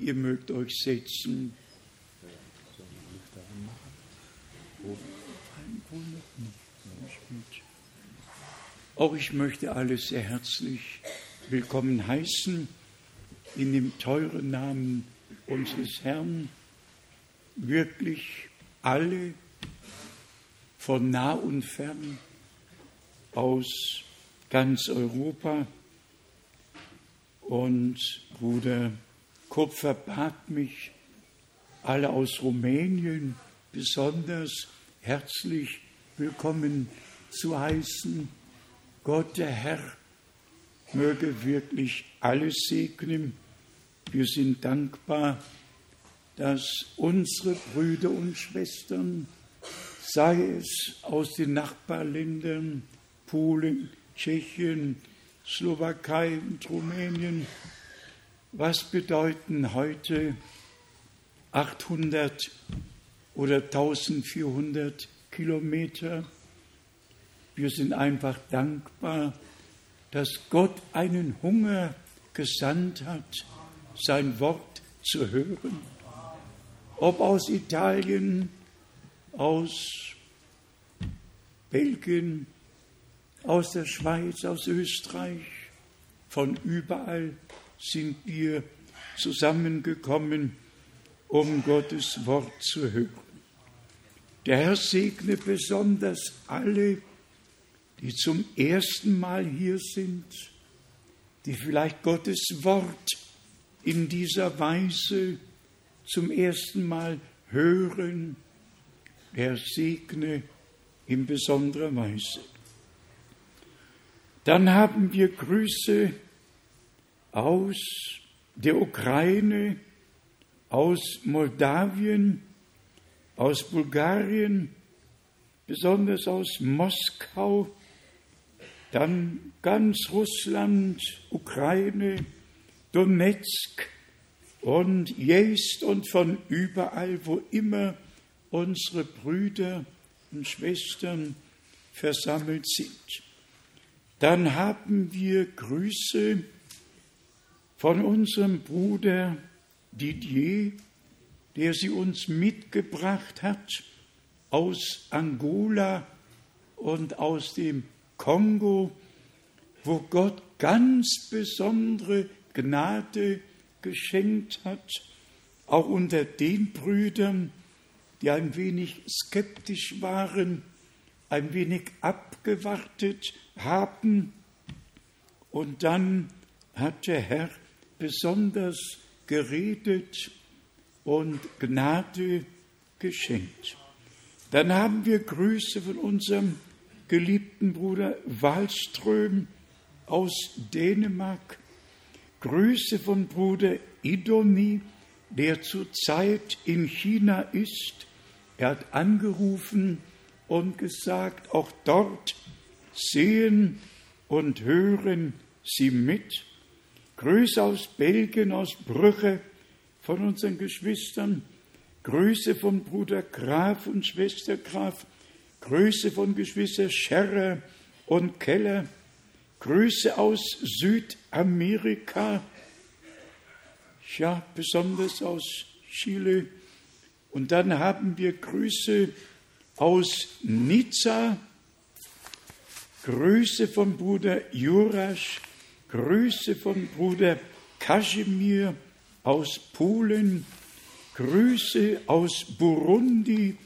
Ihr mögt euch setzen. Auch ich möchte alle sehr herzlich willkommen heißen in dem teuren Namen unseres Herrn. Wirklich alle von nah und fern aus ganz Europa. Und Bruder Kupfer bat mich, alle aus Rumänien besonders herzlich willkommen zu heißen. Gott, der Herr, möge wirklich alles segnen. Wir sind dankbar, dass unsere Brüder und Schwestern, sei es aus den Nachbarländern, Polen, Tschechien, Slowakei und Rumänien, was bedeuten heute 800 oder 1400 Kilometer? Wir sind einfach dankbar, dass Gott einen Hunger gesandt hat, sein Wort zu hören. Ob aus Italien, aus Belgien, aus der Schweiz, aus Österreich, von überall sind wir zusammengekommen, um Gottes Wort zu hören. Der Herr segne besonders alle, die zum ersten Mal hier sind, die vielleicht Gottes Wort in dieser Weise zum ersten Mal hören. Er segne in besonderer Weise. Dann haben wir Grüße aus der Ukraine, aus Moldawien, aus Bulgarien, besonders aus Moskau, dann ganz Russland, Ukraine, Donetsk und Jest und von überall, wo immer unsere Brüder und Schwestern versammelt sind. Dann haben wir Grüße von unserem Bruder Didier, der sie uns mitgebracht hat aus Angola und aus dem Kongo, wo Gott ganz besondere Gnade geschenkt hat, auch unter den Brüdern, die ein wenig skeptisch waren, ein wenig abgewartet haben. Und dann hat der Herr besonders geredet und Gnade geschenkt. Dann haben wir Grüße von unserem geliebten Bruder Wallström aus Dänemark, Grüße von Bruder Idoni, der zurzeit in China ist. Er hat angerufen und gesagt, auch dort sehen und hören Sie mit. Grüße aus Belgien, aus Brüche von unseren Geschwistern. Grüße von Bruder Graf und Schwester Graf. Grüße von Geschwister Scherrer und Keller. Grüße aus Südamerika. Ja, besonders aus Chile. Und dann haben wir Grüße aus Nizza. Grüße von Bruder Jurasch Grüße von Bruder Kasimir aus Polen, Grüße aus Burundi,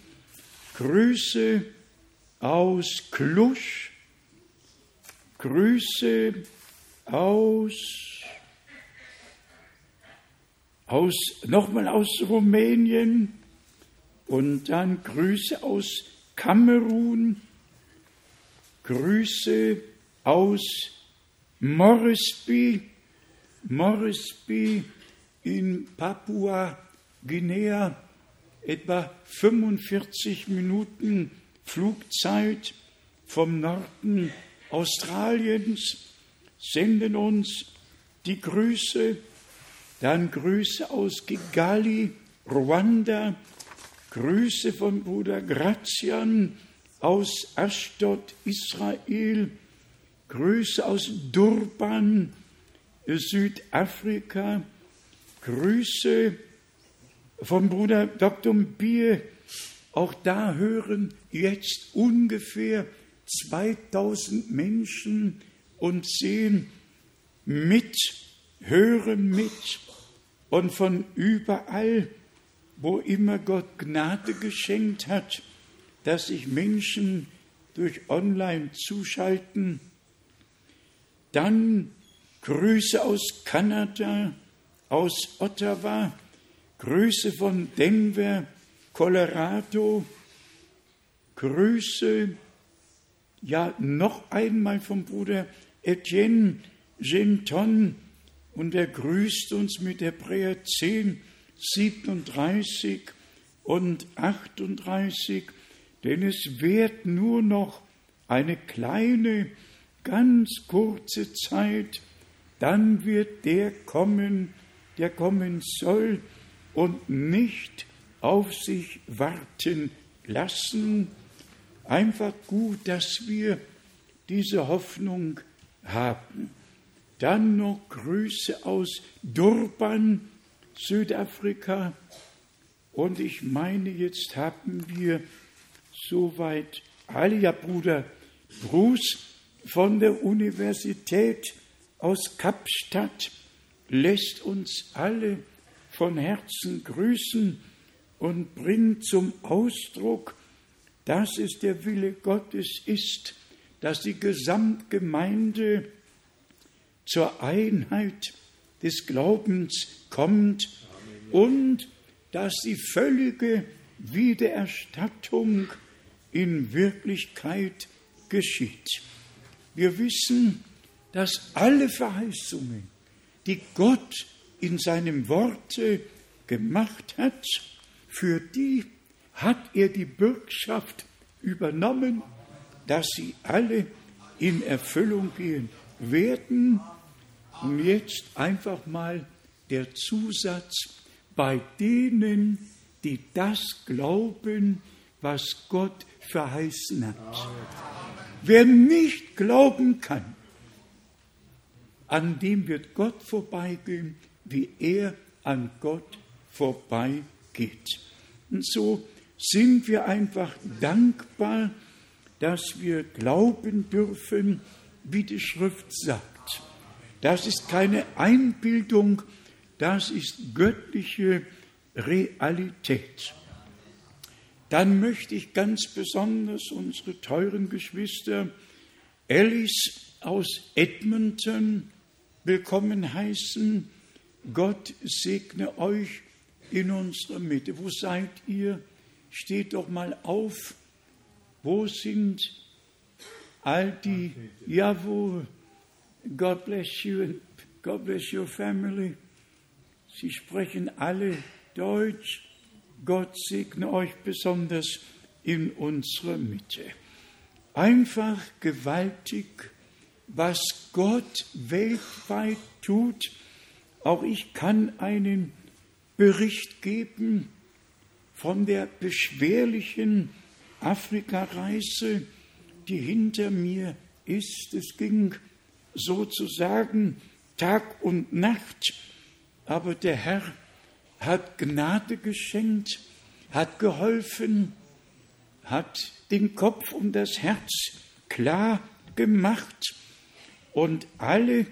Grüße aus Klusch, Grüße aus, aus nochmal aus Rumänien. Und dann Grüße aus Kamerun, Grüße aus Moresby, Moresby in Papua-Guinea, etwa 45 Minuten Flugzeit vom Norden Australiens, senden uns die Grüße, dann Grüße aus Kigali, Ruanda, Grüße von Bruder Grazian aus Ashdod, Israel, Grüße aus Durban, Südafrika. Grüße vom Bruder Dr. Bier. Auch da hören jetzt ungefähr 2000 Menschen und sehen mit, hören mit und von überall, wo immer Gott Gnade geschenkt hat, dass sich Menschen durch Online zuschalten. Dann Grüße aus Kanada, aus Ottawa, Grüße von Denver, Colorado, Grüße, ja noch einmal vom Bruder Etienne Genton und er grüßt uns mit Hebräer 10, 37 und 38, denn es wird nur noch eine kleine, ganz kurze Zeit, dann wird der kommen, der kommen soll und nicht auf sich warten lassen. Einfach gut, dass wir diese Hoffnung haben. Dann noch Grüße aus Durban, Südafrika. Und ich meine, jetzt haben wir soweit alle, ja Bruder Bruce von der Universität aus Kapstadt lässt uns alle von Herzen grüßen und bringt zum Ausdruck, dass es der Wille Gottes ist, dass die Gesamtgemeinde zur Einheit des Glaubens kommt und dass die völlige Wiedererstattung in Wirklichkeit geschieht. Wir wissen, dass alle Verheißungen, die Gott in seinem Worte gemacht hat, für die hat er die Bürgschaft übernommen, dass sie alle in Erfüllung gehen werden. Und jetzt einfach mal der Zusatz, bei denen, die das glauben, was Gott verheißen hat. Wer nicht glauben kann, an dem wird Gott vorbeigehen, wie er an Gott vorbeigeht. Und so sind wir einfach dankbar, dass wir glauben dürfen, wie die Schrift sagt. Das ist keine Einbildung, das ist göttliche Realität. Dann möchte ich ganz besonders unsere teuren Geschwister Alice aus Edmonton willkommen heißen. Gott segne euch in unserer Mitte. Wo seid ihr? Steht doch mal auf. Wo sind all die, jawohl, God bless you and God bless your family. Sie sprechen alle Deutsch. Gott segne euch besonders in unserer Mitte. Einfach gewaltig, was Gott weltweit tut. Auch ich kann einen Bericht geben von der beschwerlichen Afrikareise, die hinter mir ist. Es ging sozusagen Tag und Nacht, aber der Herr hat Gnade geschenkt, hat geholfen, hat den Kopf und das Herz klar gemacht und alle,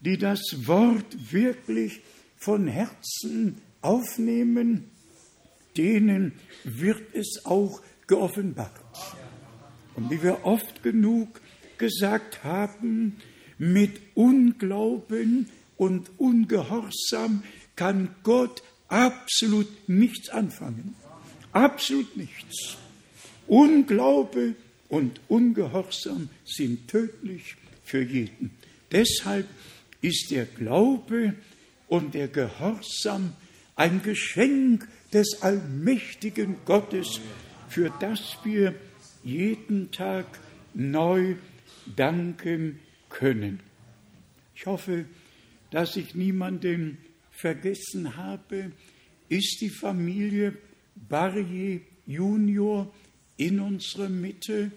die das Wort wirklich von Herzen aufnehmen, denen wird es auch geoffenbart. Und wie wir oft genug gesagt haben, mit Unglauben und Ungehorsam kann Gott absolut nichts anfangen. Absolut nichts. Unglaube und Ungehorsam sind tödlich für jeden. Deshalb ist der Glaube und der Gehorsam ein Geschenk des allmächtigen Gottes, für das wir jeden Tag neu danken können. Ich hoffe, dass ich niemanden vergessen habe. Ist die Familie Barrier Junior in unserer Mitte,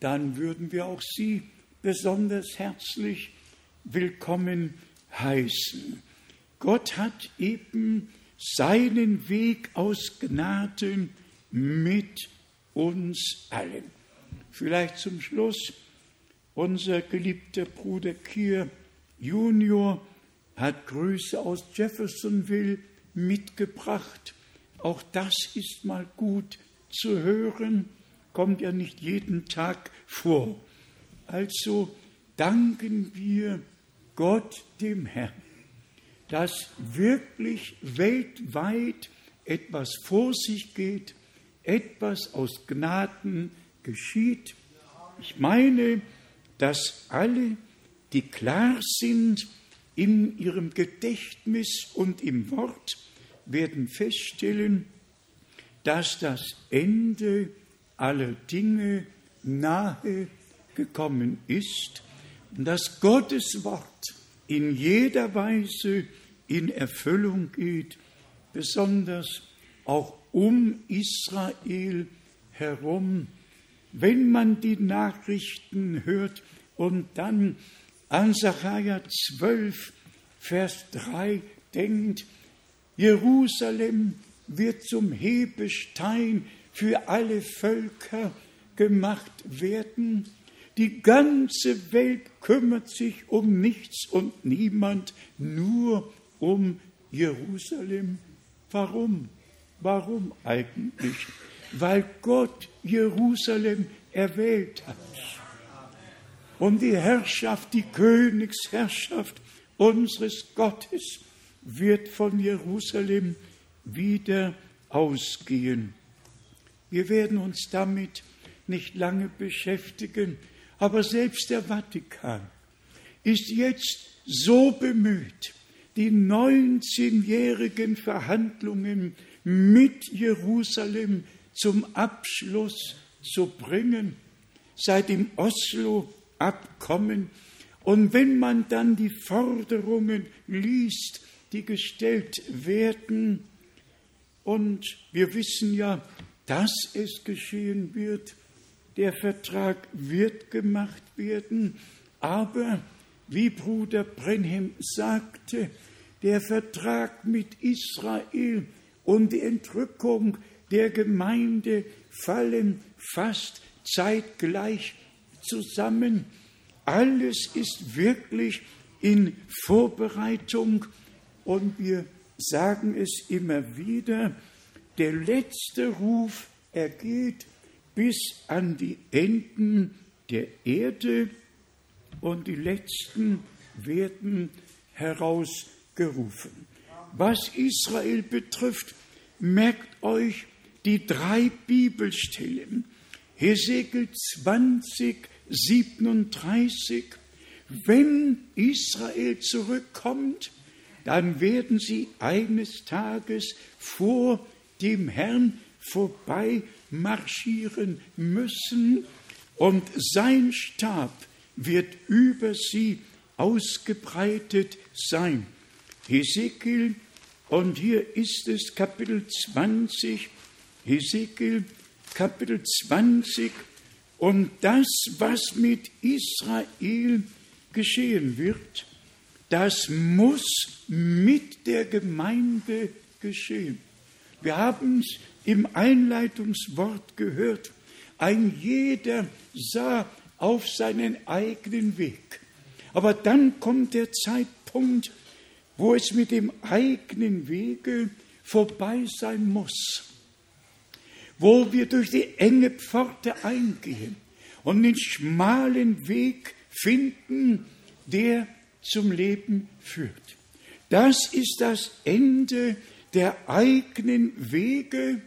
dann würden wir auch Sie besonders herzlich willkommen heißen. Gott hat eben seinen Weg aus Gnaden mit uns allen. Vielleicht zum Schluss, unser geliebter Bruder Kier Junior hat Grüße aus Jeffersonville mitgebracht. Auch das ist mal gut zu hören, kommt ja nicht jeden Tag vor. Also danken wir Gott dem Herrn, dass wirklich weltweit etwas vor sich geht, etwas aus Gnaden geschieht. Ich meine, dass alle, die klar sind in ihrem Gedächtnis und im Wort, werden feststellen, dass das Ende aller Dinge nahe gekommen ist und dass Gottes Wort in jeder Weise in Erfüllung geht, besonders auch um Israel herum. Wenn man die Nachrichten hört und dann an Sacharja 12, Vers 3 denkt, Jerusalem wird zum Hebestein für alle Völker gemacht werden. Die ganze Welt kümmert sich um nichts und niemand, nur um Jerusalem. Warum? Warum eigentlich? Weil Gott Jerusalem erwählt hat. Und die Herrschaft, die Königsherrschaft unseres Gottes wird von Jerusalem wieder ausgehen. Wir werden uns damit nicht lange beschäftigen, aber selbst der Vatikan ist jetzt so bemüht, die 19-jährigen Verhandlungen mit Jerusalem zum Abschluss zu bringen, seit dem Oslo-Abkommen. Und wenn man dann die Forderungen liest, die gestellt werden, und wir wissen ja, dass es geschehen wird, der Vertrag wird gemacht werden, aber wie Bruder Brenhem sagte, der Vertrag mit Israel und die Entrückung der Gemeinde fallen fast zeitgleich zusammen. Alles ist wirklich in Vorbereitung und wir sagen es immer wieder, der letzte Ruf ergeht bis an die Enden der Erde und die letzten werden herausgerufen. Was Israel betrifft, merkt euch die drei Bibelstellen. Hesekiel 20, 37. Wenn Israel zurückkommt, dann werden sie eines Tages vor dem Herrn vorbei marschieren müssen und sein Stab wird über sie ausgebreitet sein. Hesekiel, und hier ist es Kapitel 20, Hesekiel Kapitel 20, und das, was mit Israel geschehen wird, das muss mit der Gemeinde geschehen. Wir haben es im Einleitungswort gehört. Ein jeder sah auf seinen eigenen Weg. Aber dann kommt der Zeitpunkt, wo es mit dem eigenen Wege vorbei sein muss, wo wir durch die enge Pforte eingehen und den schmalen Weg finden, der zum Leben führt. Das ist das Ende der eigenen Wege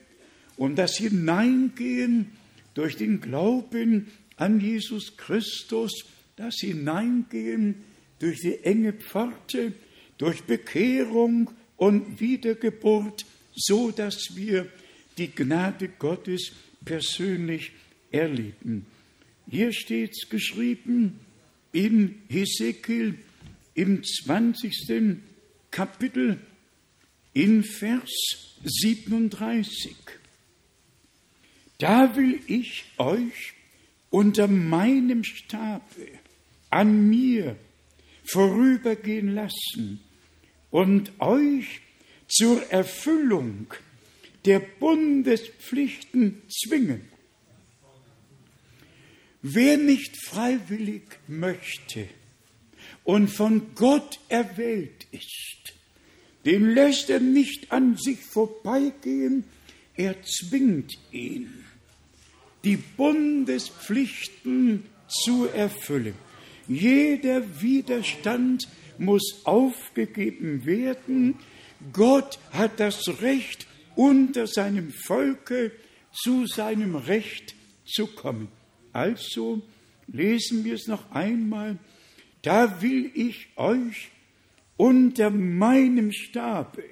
und das Hineingehen durch den Glauben an Jesus Christus, das Hineingehen durch die enge Pforte, durch Bekehrung und Wiedergeburt, so dass wir die Gnade Gottes persönlich erleben. Hier steht es geschrieben in Hesekiel im 20. Kapitel in Vers 37. Da will ich euch unter meinem Stabe an mir vorübergehen lassen und euch zur Erfüllung der Bundespflichten zwingen. Wer nicht freiwillig möchte und von Gott erwählt ist, den lässt er nicht an sich vorbeigehen, er zwingt ihn, die Bundespflichten zu erfüllen. Jeder Widerstand muss aufgegeben werden. Gott hat das Recht, unter seinem Volke zu seinem Recht zu kommen. Also lesen wir es noch einmal. Da will ich euch unter meinem Stabe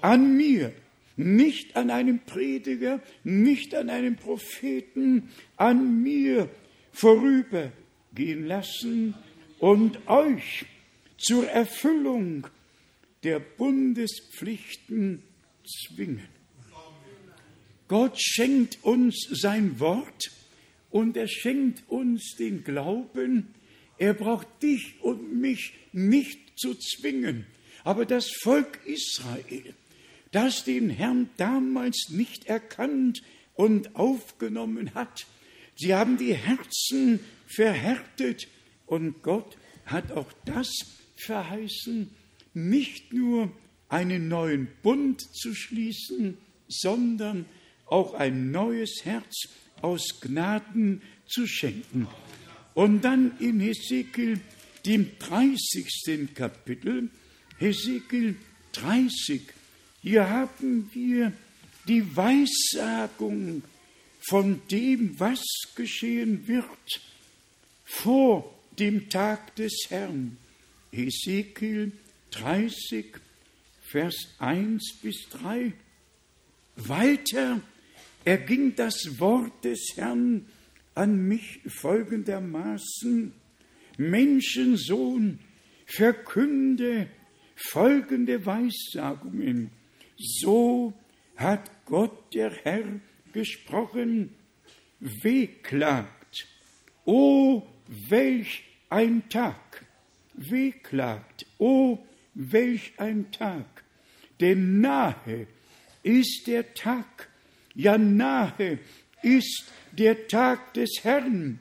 an mir, nicht an einem Prediger, nicht an einem Propheten, an mir vorübergehen lassen und euch zur Erfüllung der Bundespflichten zwingen. Gott schenkt uns sein Wort und er schenkt uns den Glauben. Er braucht dich und mich nicht zu zwingen. Aber das Volk Israel, das den Herrn damals nicht erkannt und aufgenommen hat, sie haben die Herzen verhärtet und Gott hat auch das verheißen, nicht nur einen neuen Bund zu schließen, sondern auch ein neues Herz aus Gnaden zu schenken. Und dann in Hesekiel, dem 30. Kapitel, Hesekiel 30, hier haben wir die Weissagung von dem, was geschehen wird vor dem Tag des Herrn. Hesekiel 30, Vers 1 bis 3. Weiter erging das Wort des Herrn an mich folgendermaßen, Menschensohn, verkünde folgende Weissagungen. So hat Gott der Herr gesprochen, wehklagt, o welch ein Tag, wehklagt, o welch ein Tag, denn nahe ist der Tag, ja nahe ist der Tag des Herrn,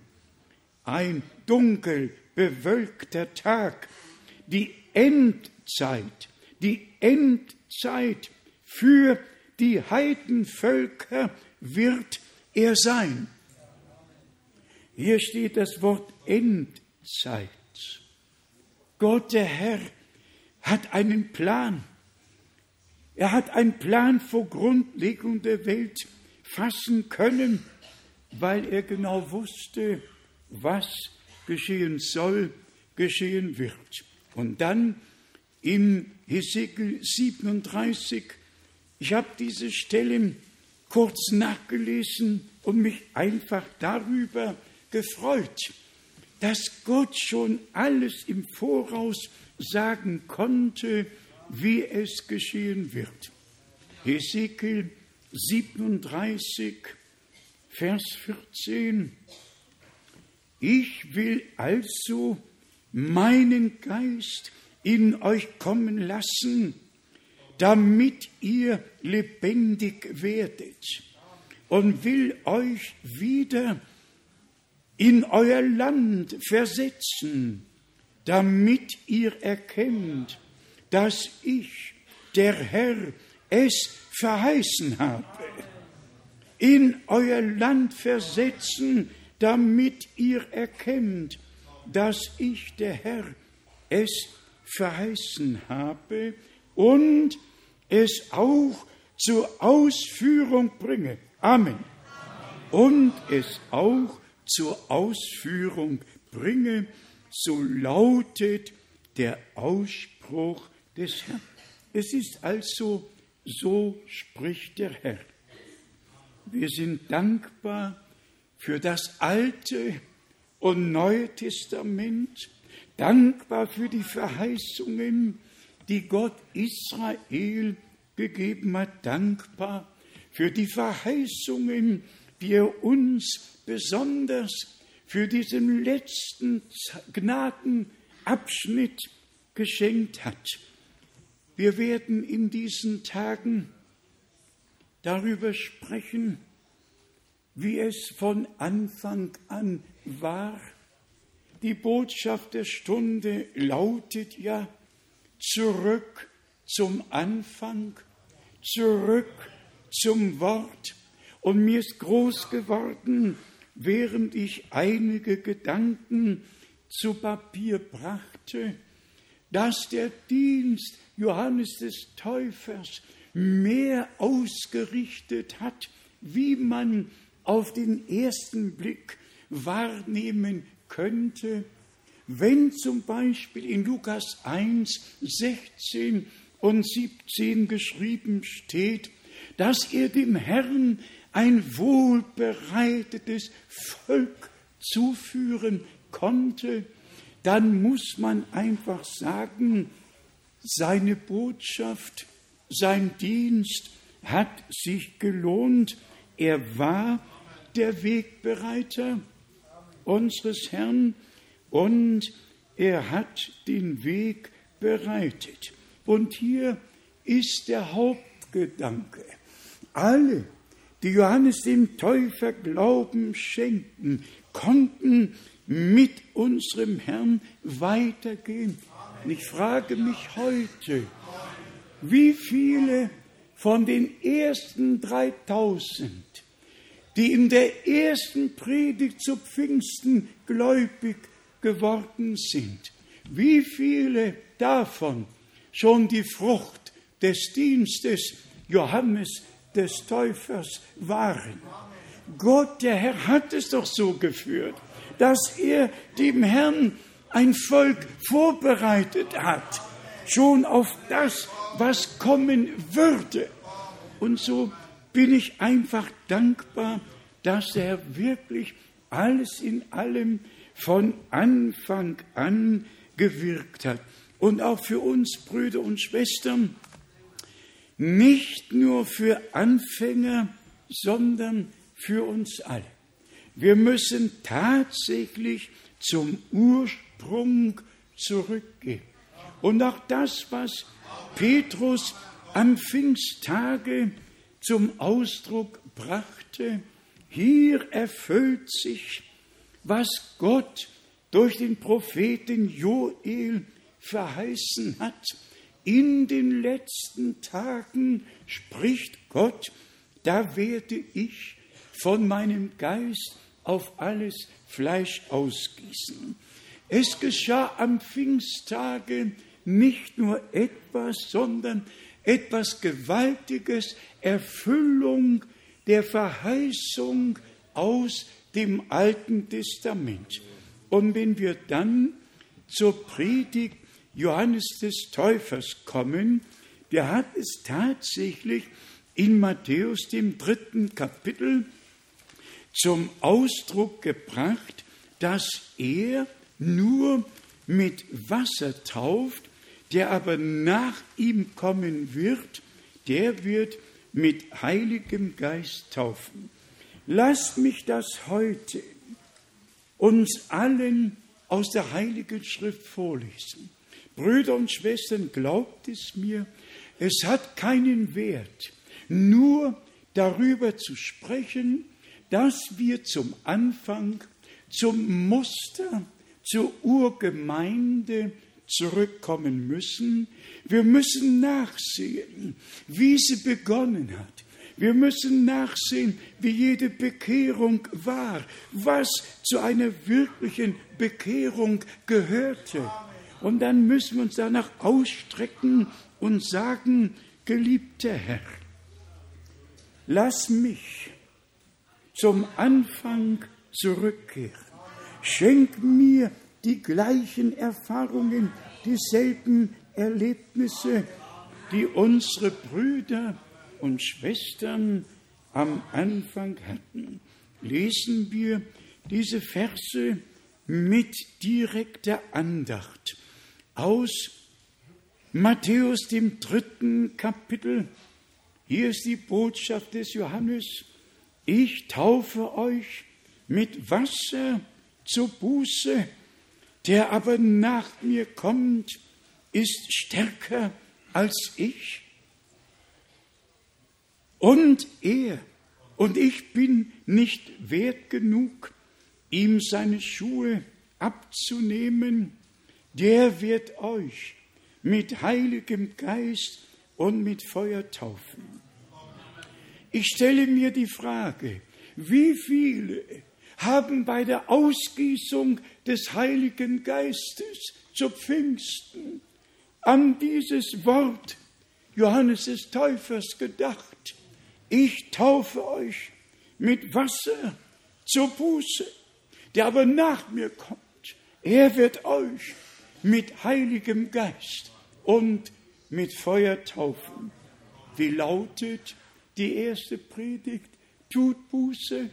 ein dunkel bewölkter Tag, die Endzeit, die Endzeit für die Heidenvölker wird er sein. Hier steht das Wort Endzeit. Gott der Herr hat einen Plan. Er hat einen Plan vor Grundlegung der Welt fassen können, weil er genau wusste, was geschehen soll, geschehen wird. Und dann in Hesekiel 37, ich habe diese Stelle kurz nachgelesen und mich einfach darüber gefreut, dass Gott schon alles im Voraus sagen konnte, wie es geschehen wird. Hesekiel 37, Vers 14. Ich will also meinen Geist in euch kommen lassen, damit ihr lebendig werdet und will euch wieder in euer Land versetzen, damit ihr erkennt, dass ich, der Herr, es verheißen habe. In euer Land versetzen, damit ihr erkennt, dass ich, der Herr, es verheißen habe und es auch zur Ausführung bringe. Amen. Und es auch zur Ausführung bringe, so lautet der Ausspruch des. Es ist also, so spricht der Herr. Wir sind dankbar für das Alte und Neue Testament, dankbar für die Verheißungen, die Gott Israel gegeben hat, dankbar für die Verheißungen, die er uns besonders für diesen letzten Gnaden Abschnitt geschenkt hat. Wir werden in diesen Tagen darüber sprechen, wie es von Anfang an war. Die Botschaft der Stunde lautet ja zurück zum Anfang, zurück zum Wort. Und mir ist groß geworden, während ich einige Gedanken zu Papier brachte, dass der Dienst Johannes des Täufers mehr ausgerichtet hat, wie man auf den ersten Blick wahrnehmen könnte, wenn zum Beispiel in Lukas 1, 16 und 17 geschrieben steht, dass er dem Herrn ein wohlbereitetes Volk zuführen konnte, dann muss man einfach sagen, seine Botschaft, sein Dienst hat sich gelohnt. Er war der Wegbereiter unseres Herrn und er hat den Weg bereitet. Und hier ist der Hauptgedanke. Alle, die Johannes dem Täufer Glauben schenken, konnten mit unserem Herrn weitergehen. Und ich frage mich heute, wie viele von den ersten 3000, die in der ersten Predigt zu Pfingsten gläubig geworden sind, wie viele davon schon die Frucht des Dienstes Johannes des Täufers waren. Gott, der Herr, hat es doch so geführt, dass er dem Herrn ein Volk vorbereitet hat, schon auf das, was kommen würde. Und so bin ich einfach dankbar, dass er wirklich alles in allem von Anfang an gewirkt hat. Und auch für uns Brüder und Schwestern, nicht nur für Anfänger, sondern für uns alle. Wir müssen tatsächlich zum Ursprung zurückgehen. Und auch das, was Petrus am Pfingsttage zum Ausdruck brachte, hier erfüllt sich, was Gott durch den Propheten Joel verheißen hat. In den letzten Tagen spricht Gott, da werde ich von meinem Geist auf alles Fleisch ausgießen. Es geschah am Pfingsttage nicht nur etwas, sondern etwas Gewaltiges, Erfüllung der Verheißung aus dem Alten Testament. Und wenn wir dann zur Predigt Johannes des Täufers kommen, der hat es tatsächlich in Matthäus dem dritten Kapitel zum Ausdruck gebracht, dass er nur mit Wasser tauft, der aber nach ihm kommen wird, der wird mit Heiligem Geist taufen. Lasst mich das heute uns allen aus der Heiligen Schrift vorlesen. Brüder und Schwestern, glaubt es mir, es hat keinen Wert, nur darüber zu sprechen, dass wir zum Anfang, zum Muster, zur Urgemeinde zurückkommen müssen. Wir müssen nachsehen, wie sie begonnen hat. Wir müssen nachsehen, wie jede Bekehrung war, was zu einer wirklichen Bekehrung gehörte. Und dann müssen wir uns danach ausstrecken und sagen, geliebter Herr, lass mich zum Anfang zurückkehren. Schenk mir die gleichen Erfahrungen, dieselben Erlebnisse, die unsere Brüder und Schwestern am Anfang hatten. Lesen wir diese Verse mit direkter Andacht aus Matthäus dem dritten Kapitel. Hier ist die Botschaft des Johannes. Ich taufe euch mit Wasser zur Buße, der aber nach mir kommt, ist stärker als ich. Und er, und ich bin nicht wert genug, ihm seine Schuhe abzunehmen, der wird euch mit heiligem Geist und mit Feuer taufen. Ich stelle mir die Frage, wie viele haben bei der Ausgießung des Heiligen Geistes zu Pfingsten an dieses Wort Johannes des Täufers gedacht. Ich taufe euch mit Wasser zur Buße, der aber nach mir kommt. Er wird euch mit Heiligem Geist und mit Feuer taufen. Wie lautet die erste Predigt? Tut Buße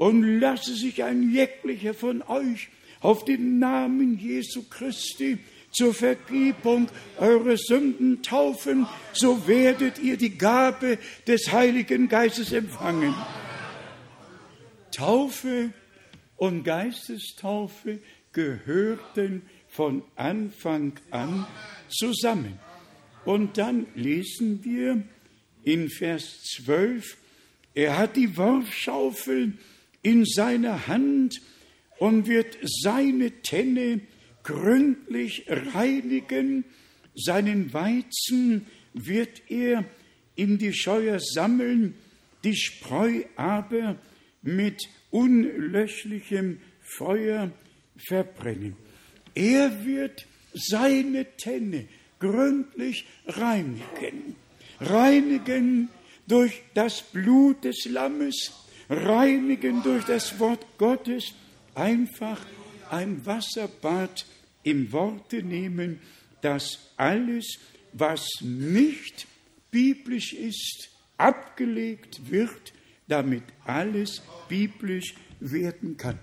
und lasse sich ein jeglicher von euch auf den Namen Jesu Christi zur Vergebung eurer Sünden taufen, so werdet ihr die Gabe des Heiligen Geistes empfangen. Taufe und Geistestaufe gehörten von Anfang an zusammen. Und dann lesen wir in Vers 12, er hat die Worfschaufel in seiner Hand und wird seine Tenne gründlich reinigen, seinen Weizen wird er in die Scheuer sammeln, die Spreu aber mit unlöschlichem Feuer verbrennen. Er wird seine Tenne gründlich reinigen, reinigen durch das Blut des Lammes, reinigen durch das Wort Gottes, einfach ein Wasserbad im Worte nehmen, dass alles, was nicht biblisch ist, abgelegt wird, damit alles biblisch werden kann.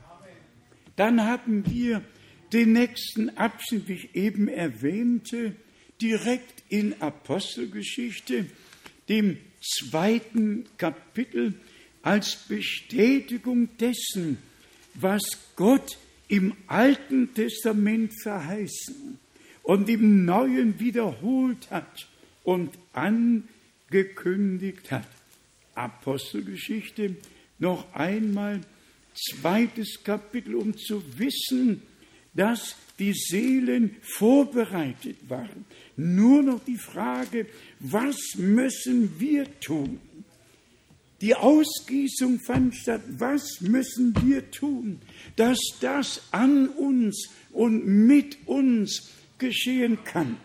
Dann haben wir den nächsten Abschnitt, wie ich eben erwähnte, direkt in Apostelgeschichte, dem zweiten Kapitel, als Bestätigung dessen, was Gott im Alten Testament verheißen und im Neuen wiederholt hat und angekündigt hat. Apostelgeschichte noch einmal, zweites Kapitel, um zu wissen, dass die Seelen vorbereitet waren. Nur noch die Frage, was müssen wir tun? Die Ausgießung fand statt. Was müssen wir tun, dass das an uns und mit uns geschehen kann?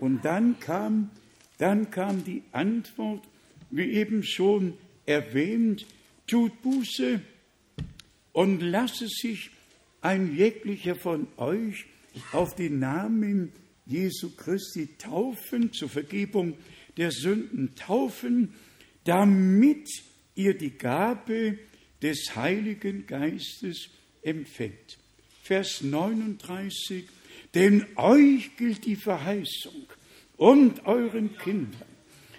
Und dann kam, dann kam die Antwort, wie eben schon erwähnt, tut Buße und lasse sich ein jeglicher von euch auf den Namen Jesu Christi taufen, zur Vergebung der Sünden taufen, damit ihr die Gabe des Heiligen Geistes empfängt. Vers 39, denn euch gilt die Verheißung und euren Kindern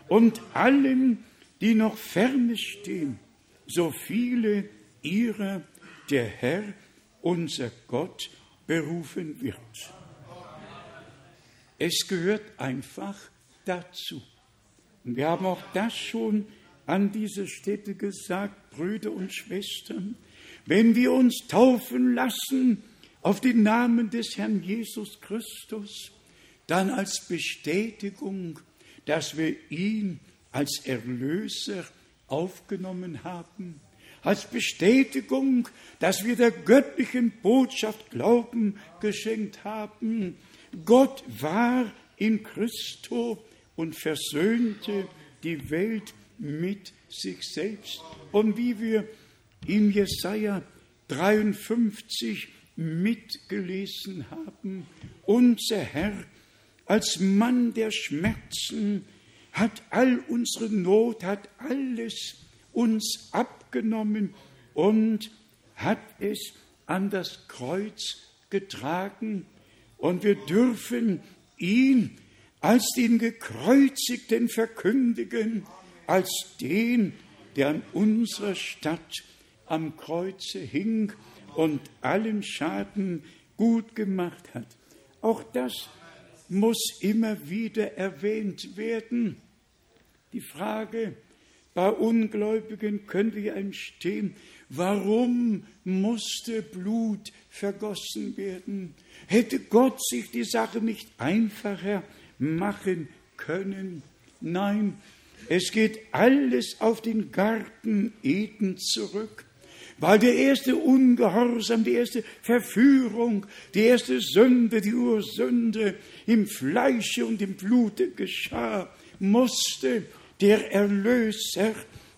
und allen, die noch ferne stehen, so viele ihrer der Herr, unser Gott, berufen wird. Es gehört einfach dazu. Und wir haben auch das schon an dieser Stätte gesagt, Brüder und Schwestern, wenn wir uns taufen lassen auf den Namen des Herrn Jesus Christus, dann als Bestätigung, dass wir ihn als Erlöser aufgenommen haben, als Bestätigung, dass wir der göttlichen Botschaft Glauben geschenkt haben. Gott war in Christo und versöhnte die Welt mit sich selbst. Und wie wir in Jesaja 53 mitgelesen haben, unser Herr als Mann der Schmerzen hat all unsere Not, hat alles uns abgenommen und hat es an das Kreuz getragen. Und wir dürfen ihn als den Gekreuzigten verkündigen, als den, der an unserer Stadt am Kreuze hing und allen Schaden gut gemacht hat. Auch das muss immer wieder erwähnt werden. Die Frage, bei Ungläubigen könnte ja entstehen, warum musste Blut vergossen werden? Hätte Gott sich die Sache nicht einfacher machen können? Nein, es geht alles auf den Garten Eden zurück, weil der erste Ungehorsam, die erste Verführung, die erste Sünde, die Ursünde im Fleische und im Blute geschah, musste der Erlöser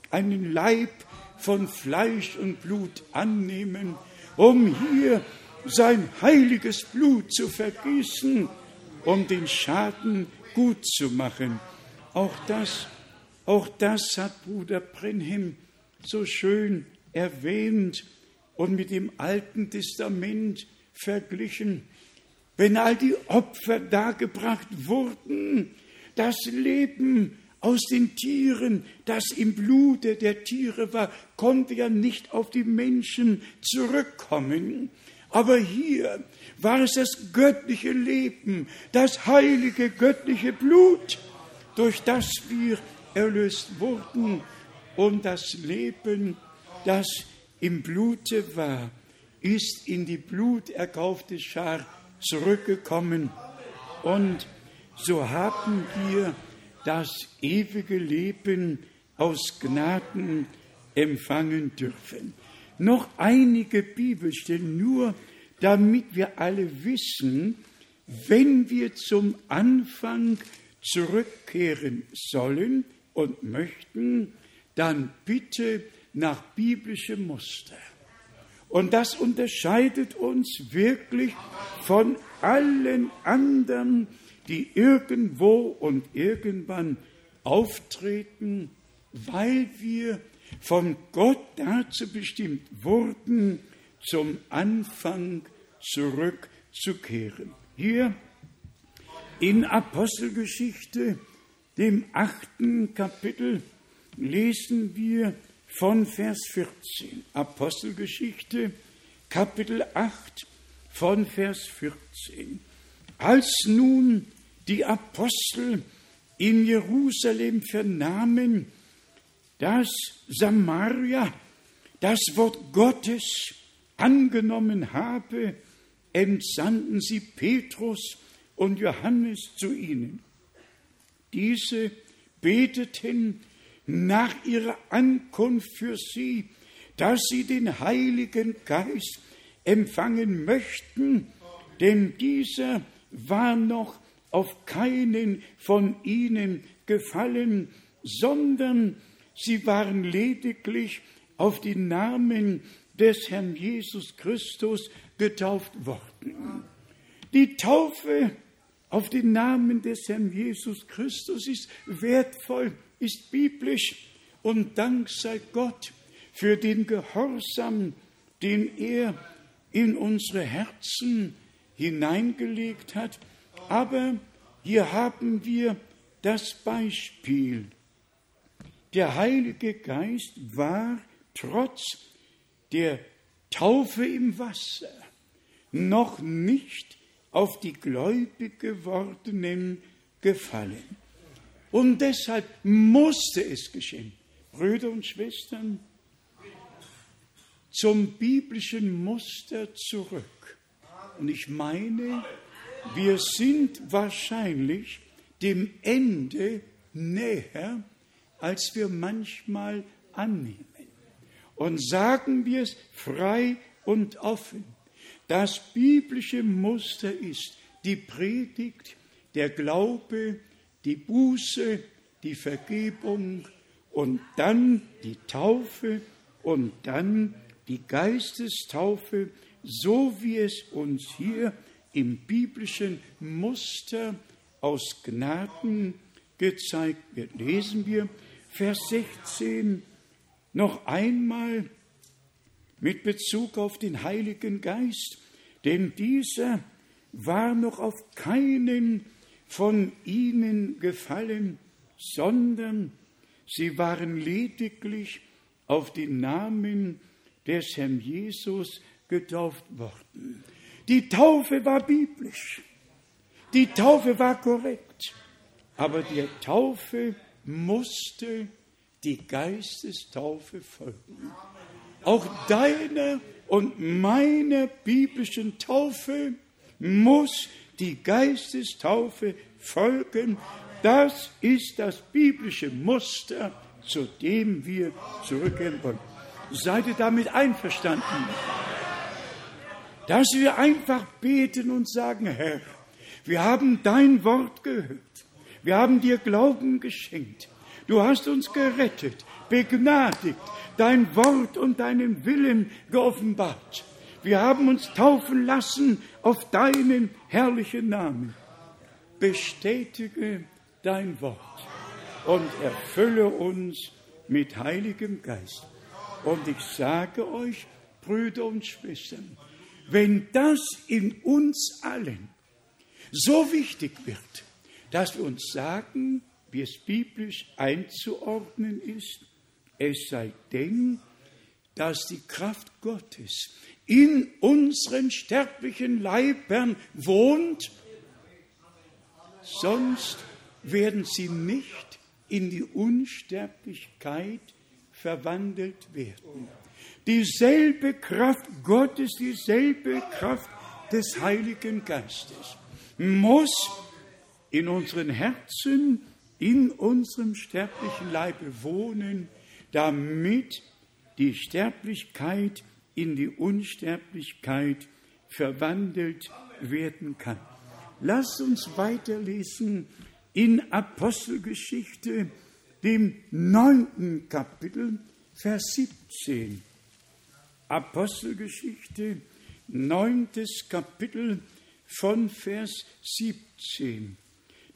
einen Leib von Fleisch und Blut annehmen, um hier sein heiliges Blut zu vergießen, um den Schaden gut zu machen. Auch das, auch das hat Bruder Brenhem so schön erwähnt und mit dem Alten Testament verglichen. Wenn all die Opfer dargebracht wurden, das Leben aus den Tieren, das im Blute der Tiere war, konnte ja nicht auf die Menschen zurückkommen. Aber hier war es das göttliche Leben, das heilige göttliche Blut, durch das wir erlöst wurden und das Leben, das im Blute war, ist in die bluterkaufte Schar zurückgekommen. Und so haben wir das ewige Leben aus Gnaden empfangen dürfen. Noch einige Bibelstellen, nur damit wir alle wissen, wenn wir zum Anfang zurückkehren sollen und möchten, dann bitte nach biblischem Muster. Und das unterscheidet uns wirklich von allen anderen die irgendwo und irgendwann auftreten, weil wir von Gott dazu bestimmt wurden, zum Anfang zurückzukehren. Hier in Apostelgeschichte, dem achten Kapitel, lesen wir von Vers 14. Apostelgeschichte, Kapitel 8, von Vers 14. Als nun die Apostel in Jerusalem vernahmen, dass Samaria das Wort Gottes angenommen habe, entsandten sie Petrus und Johannes zu ihnen. Diese beteten nach ihrer Ankunft für sie, dass sie den Heiligen Geist empfangen möchten, denn dieser war noch auf keinen von ihnen gefallen, sondern sie waren lediglich auf die Namen des Herrn Jesus Christus getauft worden. Die Taufe auf den Namen des Herrn Jesus Christus ist wertvoll, ist biblisch und Dank sei Gott für den Gehorsam, den er in unsere Herzen hineingelegt hat. Aber hier haben wir das Beispiel. Der Heilige Geist war trotz der Taufe im Wasser noch nicht auf die gläubig gewordenen gefallen. Und deshalb musste es geschehen. Brüder und Schwestern, zum biblischen Muster zurück. Und ich meine, wir sind wahrscheinlich dem Ende näher, als wir manchmal annehmen. Und sagen wir es frei und offen. Das biblische Muster ist die Predigt, der Glaube, die Buße, die Vergebung und dann die Taufe und dann die Geistestaufe, so wie es uns hier im biblischen Muster aus Gnaden gezeigt wird. Lesen wir Vers 16 noch einmal mit Bezug auf den Heiligen Geist, denn dieser war noch auf keinen von ihnen gefallen, sondern sie waren lediglich auf den Namen des Herrn Jesus getauft worden. Die Taufe war biblisch. Die Taufe war korrekt. Aber der Taufe musste die Geistestaufe folgen. Auch deiner und meiner biblischen Taufe muss die Geistestaufe folgen. Das ist das biblische Muster, zu dem wir zurückgehen wollen. Seid ihr damit einverstanden? Dass wir einfach beten und sagen, Herr, wir haben dein Wort gehört. Wir haben dir Glauben geschenkt. Du hast uns gerettet, begnadigt, dein Wort und deinen Willen geoffenbart. Wir haben uns taufen lassen auf deinen herrlichen Namen. Bestätige dein Wort und erfülle uns mit Heiligem Geist. Und ich sage euch, Brüder und Schwestern, wenn das in uns allen so wichtig wird, dass wir uns sagen, wie es biblisch einzuordnen ist, es sei denn, dass die Kraft Gottes in unseren sterblichen Leibern wohnt, sonst werden sie nicht in die Unsterblichkeit verwandelt werden. Dieselbe Kraft Gottes, dieselbe Kraft des Heiligen Geistes muss in unseren Herzen, in unserem sterblichen Leibe wohnen, damit die Sterblichkeit in die Unsterblichkeit verwandelt werden kann. Lasst uns weiterlesen in Apostelgeschichte, dem neunten Kapitel, Vers 17. Apostelgeschichte, neuntes Kapitel von Vers 17.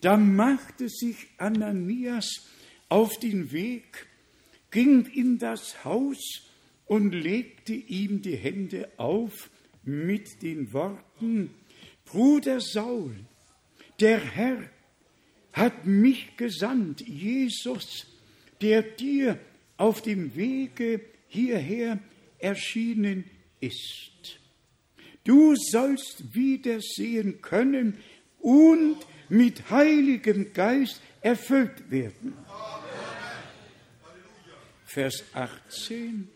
Da machte sich Ananias auf den Weg, ging in das Haus und legte ihm die Hände auf mit den Worten, Bruder Saul, der Herr hat mich gesandt, Jesus, der dir auf dem Wege hierher erschienen ist. Du sollst wiedersehen können und mit heiligem Geist erfüllt werden. Vers 18.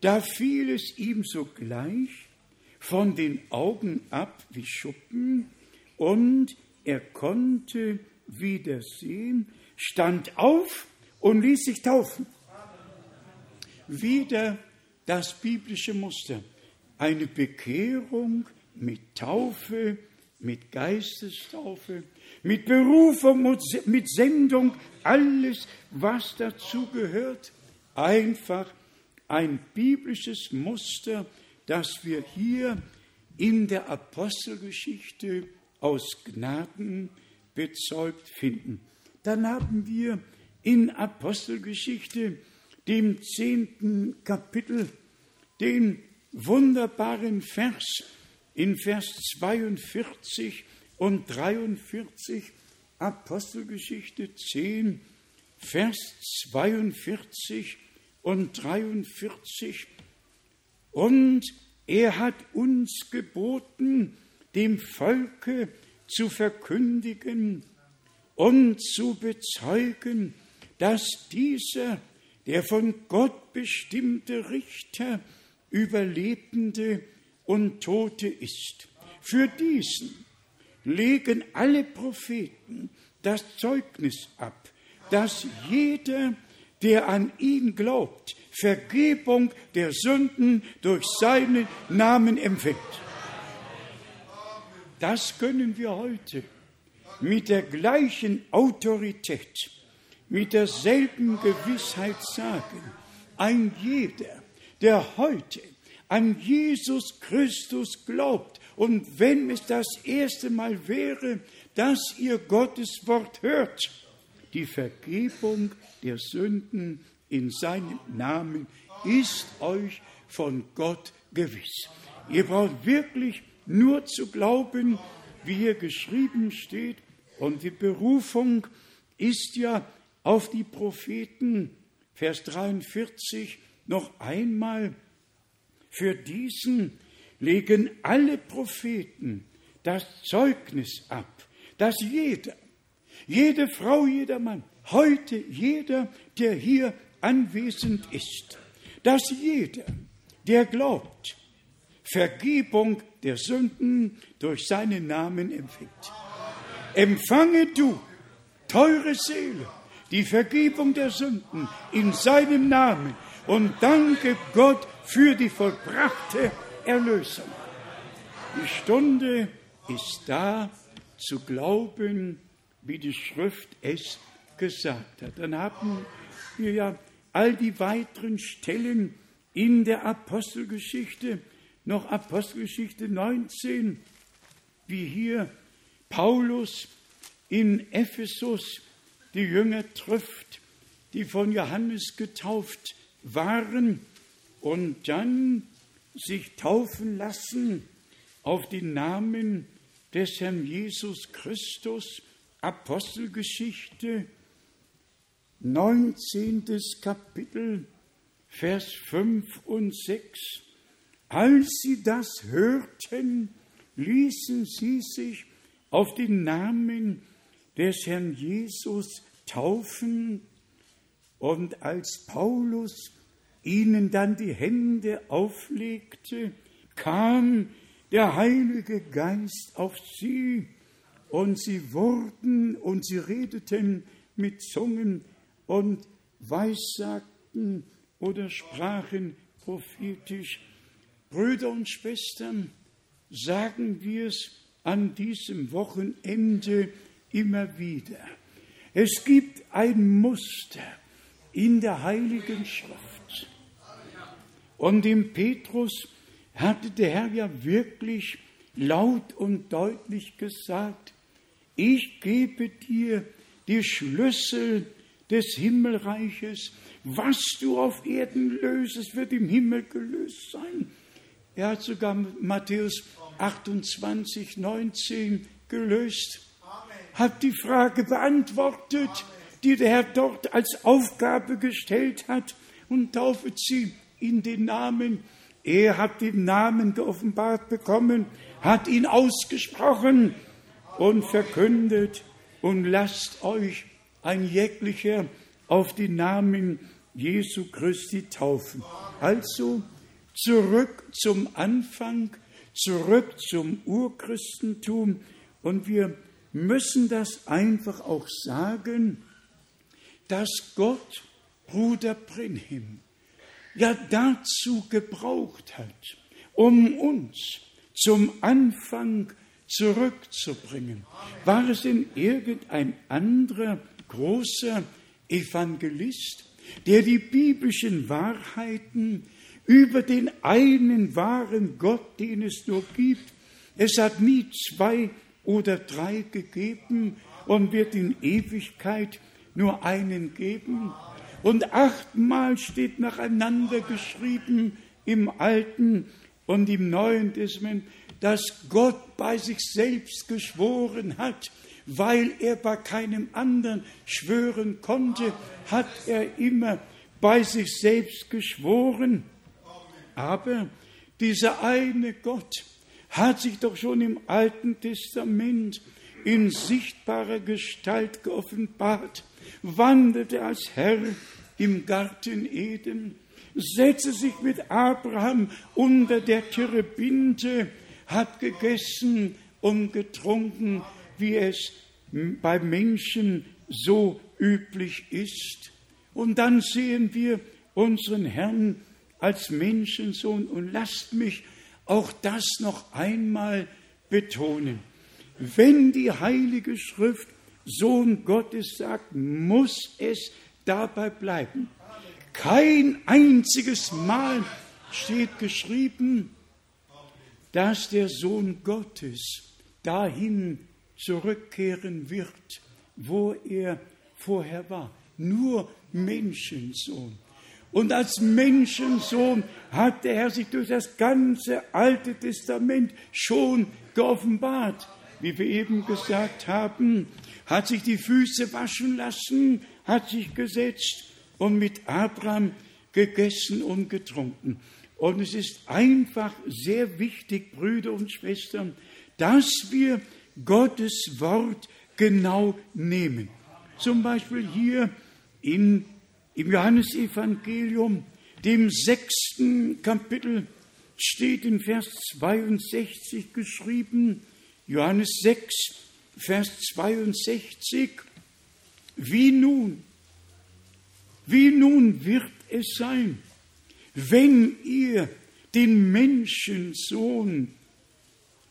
Da fiel es ihm sogleich von den Augen ab wie Schuppen und er konnte wieder sehen, stand auf und ließ sich taufen. Wieder das biblische Muster. Eine Bekehrung mit Taufe, mit Geistestaufe, mit Berufung, mit Sendung, alles, was dazu gehört. Einfach ein biblisches Muster, das wir hier in der Apostelgeschichte aus Gnaden bezeugt finden. Dann haben wir in Apostelgeschichte, dem zehnten Kapitel, den wunderbaren Vers in Vers 42 und 43, Apostelgeschichte 10, Vers 42 und 43. Und er hat uns geboten, dem Volke zu verkündigen und zu bezeugen, dass dieser, der von Gott bestimmte Richter über Lebende und Tote ist. Für diesen legen alle Propheten das Zeugnis ab, dass jeder, der an ihn glaubt, Vergebung der Sünden durch seinen Namen empfängt. Das können wir heute mit der gleichen Autorität, mit derselben Gewissheit sagen. Ein jeder, der heute an Jesus Christus glaubt, und wenn es das erste Mal wäre, dass ihr Gottes Wort hört, die Vergebung der Sünden in seinem Namen ist euch von Gott gewiss. Ihr braucht wirklich nur zu glauben, wie hier geschrieben steht. Und die Berufung ist ja auf die Propheten, Vers 43, noch einmal für diesen, legen alle Propheten das Zeugnis ab, dass jeder, jede Frau, jeder Mann, heute jeder, der hier anwesend ist, dass jeder, der glaubt, Vergebung der Sünden durch seinen Namen empfängt. Empfange du, teure Seele, die Vergebung der Sünden in seinem Namen und danke Gott für die vollbrachte Erlösung. Die Stunde ist da zu glauben, wie die Schrift es gesagt hat. Dann haben wir ja all die weiteren Stellen in der Apostelgeschichte, noch Apostelgeschichte 19, wie hier Paulus in Ephesus die Jünger trifft, die von Johannes getauft waren und dann sich taufen lassen auf den Namen des Herrn Jesus Christus, Apostelgeschichte, 19. Kapitel, Vers 5 und 6. Als sie das hörten, ließen sie sich auf den Namen des Herrn Jesus taufen. Und als Paulus ihnen dann die Hände auflegte, kam der Heilige Geist auf sie und sie wurden und sie redeten mit Zungen und weissagten oder sprachen prophetisch. Brüder und Schwestern, sagen wir es an diesem Wochenende immer wieder. Es gibt ein Muster in der Heiligen Schrift. Und im Petrus hatte der Herr ja wirklich laut und deutlich gesagt, ich gebe dir die Schlüssel des Himmelreiches. Was du auf Erden lösest, wird im Himmel gelöst sein. Er hat sogar Matthäus 28, 19 gelöst, hat die Frage beantwortet, die der Herr dort als Aufgabe gestellt hat und taufet sie in den Namen er hat den Namen geoffenbart bekommen, hat ihn ausgesprochen und verkündet und lasst euch ein jeglicher auf den Namen Jesu Christi taufen. Also zurück zum Anfang, zurück zum Urchristentum und wir müssen das einfach auch sagen, dass Gott Bruder Brenhim ja dazu gebraucht hat, um uns zum Anfang zurückzubringen. War es denn irgendein anderer großer Evangelist, der die biblischen Wahrheiten über den einen wahren Gott, den es nur gibt, es hat nie zwei oder drei gegeben und wird in Ewigkeit nur einen geben, und achtmal steht nacheinander geschrieben im Alten und im Neuen Testament, dass Gott bei sich selbst geschworen hat, weil er bei keinem anderen schwören konnte, hat er immer bei sich selbst geschworen. Aber dieser eine Gott hat sich doch schon im Alten Testament in sichtbarer Gestalt geoffenbart, wanderte als Herr im Garten Eden, setzte sich mit Abraham unter der Terebinte, hat gegessen und getrunken, wie es bei Menschen so üblich ist. Und dann sehen wir unseren Herrn als Menschensohn und lasst mich auch das noch einmal betonen. Wenn die Heilige Schrift Sohn Gottes sagt, muss es dabei bleiben. Kein einziges Mal steht geschrieben, dass der Sohn Gottes dahin zurückkehren wird, wo er vorher war. Nur Menschensohn. Und als Menschensohn hat der Herr sich durch das ganze Alte Testament schon geoffenbart. Wie wir eben gesagt haben, hat sich die Füße waschen lassen, hat sich gesetzt und mit Abraham gegessen und getrunken. Und es ist einfach sehr wichtig, Brüder und Schwestern, dass wir Gottes Wort genau nehmen. Zum Beispiel hier in, im Johannesevangelium, dem sechsten Kapitel, steht in Vers 62 geschrieben, Johannes 6, Vers 62, wie nun, wie nun wird es sein, wenn ihr den Menschensohn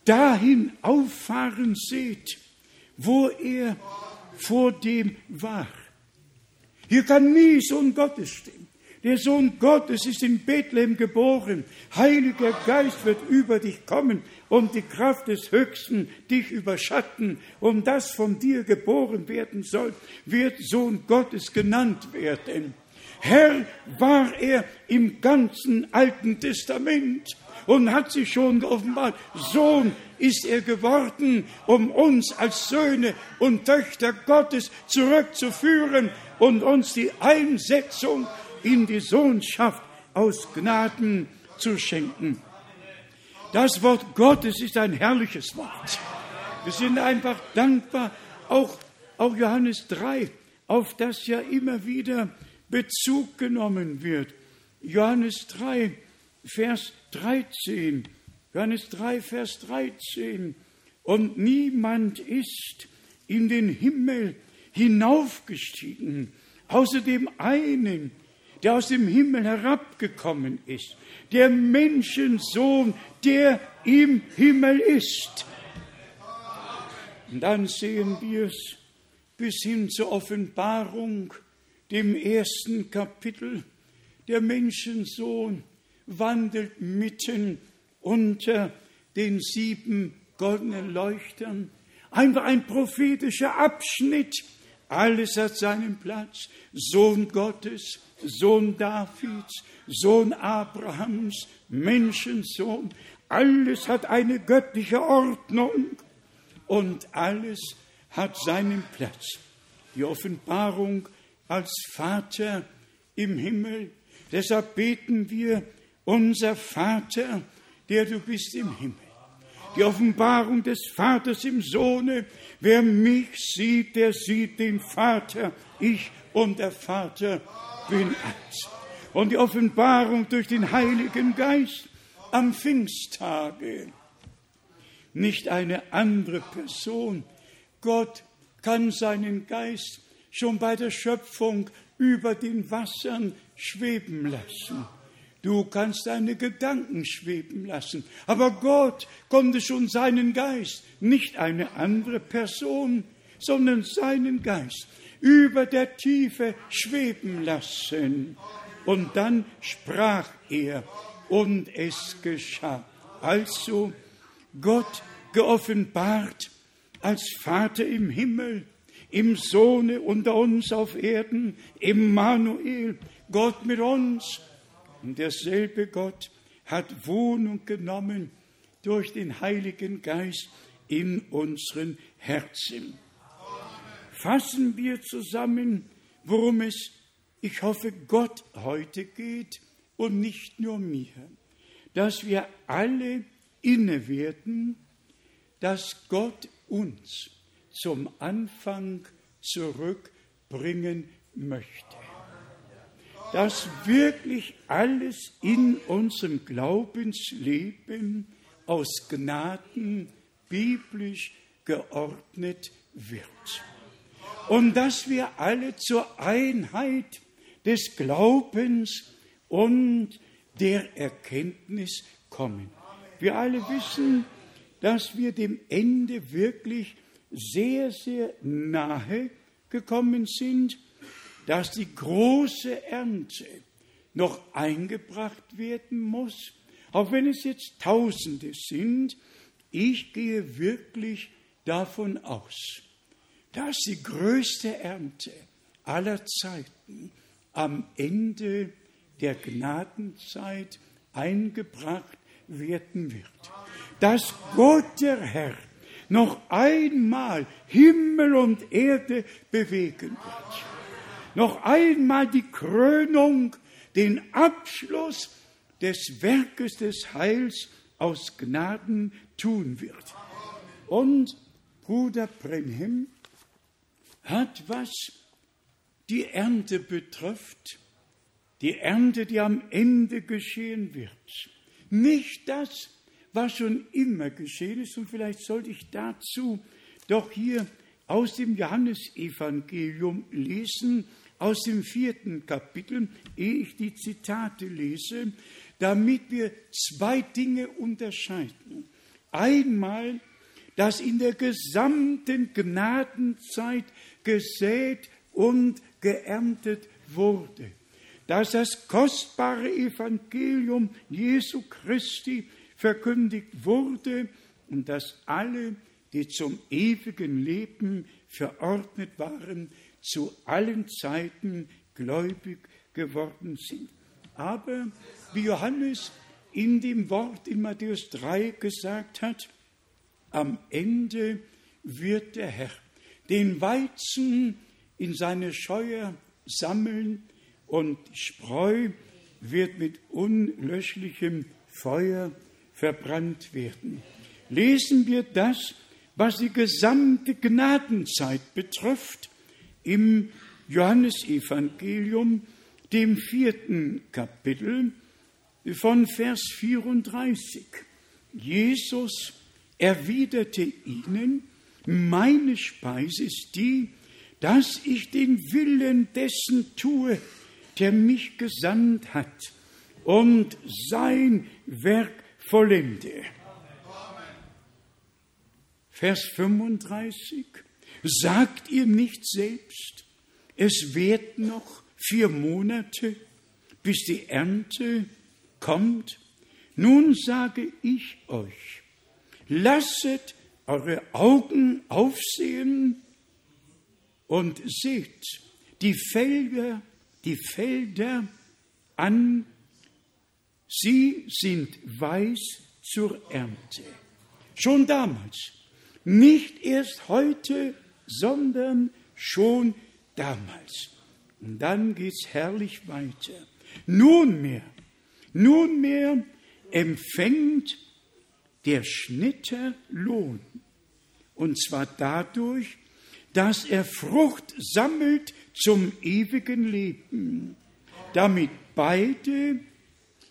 dahin auffahren seht, wo er vor dem war. Hier kann nie Sohn Gottes stehen. Der Sohn Gottes ist in Bethlehem geboren. Heiliger Geist wird über dich kommen und die Kraft des Höchsten dich überschatten. Und das von dir geboren werden soll, wird Sohn Gottes genannt werden. Herr war er im ganzen Alten Testament und hat sich schon geoffenbart. Sohn ist er geworden, um uns als Söhne und Töchter Gottes zurückzuführen und uns die Einsetzung in die Sohnschaft aus Gnaden zu schenken. Das Wort Gottes ist ein herrliches Wort. Wir sind einfach dankbar, auch, auch Johannes 3, auf das ja immer wieder Bezug genommen wird. Johannes 3, Vers 13. Johannes 3, Vers 13. Und niemand ist in den Himmel hinaufgestiegen, außer dem einen, der aus dem Himmel herabgekommen ist, der Menschensohn, der im Himmel ist. Und dann sehen wir es bis hin zur Offenbarung, dem ersten Kapitel. Der Menschensohn wandelt mitten unter den sieben goldenen Leuchtern. Einfach ein prophetischer Abschnitt. Alles hat seinen Platz. Sohn Gottes, Sohn Davids, Sohn Abrahams, Menschensohn. Alles hat eine göttliche Ordnung und alles hat seinen Platz. Die Offenbarung als Vater im Himmel. Deshalb beten wir, unser Vater, der du bist im Himmel. Die Offenbarung des Vaters im Sohne. Wer mich sieht, der sieht den Vater. Ich und der Vater bin eins. Und die Offenbarung durch den Heiligen Geist am Pfingsttage. Nicht eine andere Person. Gott kann seinen Geist schon bei der Schöpfung über den Wassern schweben lassen. Du kannst deine Gedanken schweben lassen. Aber Gott konnte schon seinen Geist, nicht eine andere Person, sondern seinen Geist über der Tiefe schweben lassen. Und dann sprach er und es geschah. Also Gott geoffenbart als Vater im Himmel, im Sohne unter uns auf Erden, Immanuel, Gott mit uns und derselbe Gott hat Wohnung genommen durch den Heiligen Geist in unseren Herzen. Fassen wir zusammen, worum es, ich hoffe, Gott heute geht und nicht nur mir, dass wir alle inne werden, dass Gott uns zum Anfang zurückbringen möchte dass wirklich alles in unserem Glaubensleben aus Gnaden biblisch geordnet wird. Und dass wir alle zur Einheit des Glaubens und der Erkenntnis kommen. Wir alle wissen, dass wir dem Ende wirklich sehr, sehr nahe gekommen sind dass die große Ernte noch eingebracht werden muss, auch wenn es jetzt Tausende sind, ich gehe wirklich davon aus, dass die größte Ernte aller Zeiten am Ende der Gnadenzeit eingebracht werden wird. Dass Gott der Herr noch einmal Himmel und Erde bewegen wird noch einmal die Krönung, den Abschluss des Werkes des Heils aus Gnaden tun wird. Und Bruder Brenhem hat, was die Ernte betrifft, die Ernte, die am Ende geschehen wird, nicht das, was schon immer geschehen ist, und vielleicht sollte ich dazu doch hier aus dem Johannesevangelium lesen, aus dem vierten Kapitel, ehe ich die Zitate lese, damit wir zwei Dinge unterscheiden. Einmal, dass in der gesamten Gnadenzeit gesät und geerntet wurde, dass das kostbare Evangelium Jesu Christi verkündigt wurde und dass alle, die zum ewigen Leben verordnet waren, zu allen Zeiten gläubig geworden sind. Aber wie Johannes in dem Wort in Matthäus 3 gesagt hat, am Ende wird der Herr den Weizen in seine Scheuer sammeln und Spreu wird mit unlöschlichem Feuer verbrannt werden. Lesen wir das, was die gesamte Gnadenzeit betrifft, im Johannesevangelium, dem vierten Kapitel von Vers 34. Jesus erwiderte ihnen, meine Speise ist die, dass ich den Willen dessen tue, der mich gesandt hat und sein Werk vollende. Vers 35. Sagt ihr nicht selbst, es wird noch vier Monate, bis die Ernte kommt? Nun sage ich euch, lasset eure Augen aufsehen und seht die Felder, die Felder an, sie sind weiß zur Ernte. Schon damals, nicht erst heute, sondern schon damals. Und dann geht es herrlich weiter. Nunmehr, nunmehr empfängt der Schnitter Lohn. Und zwar dadurch, dass er Frucht sammelt zum ewigen Leben, damit beide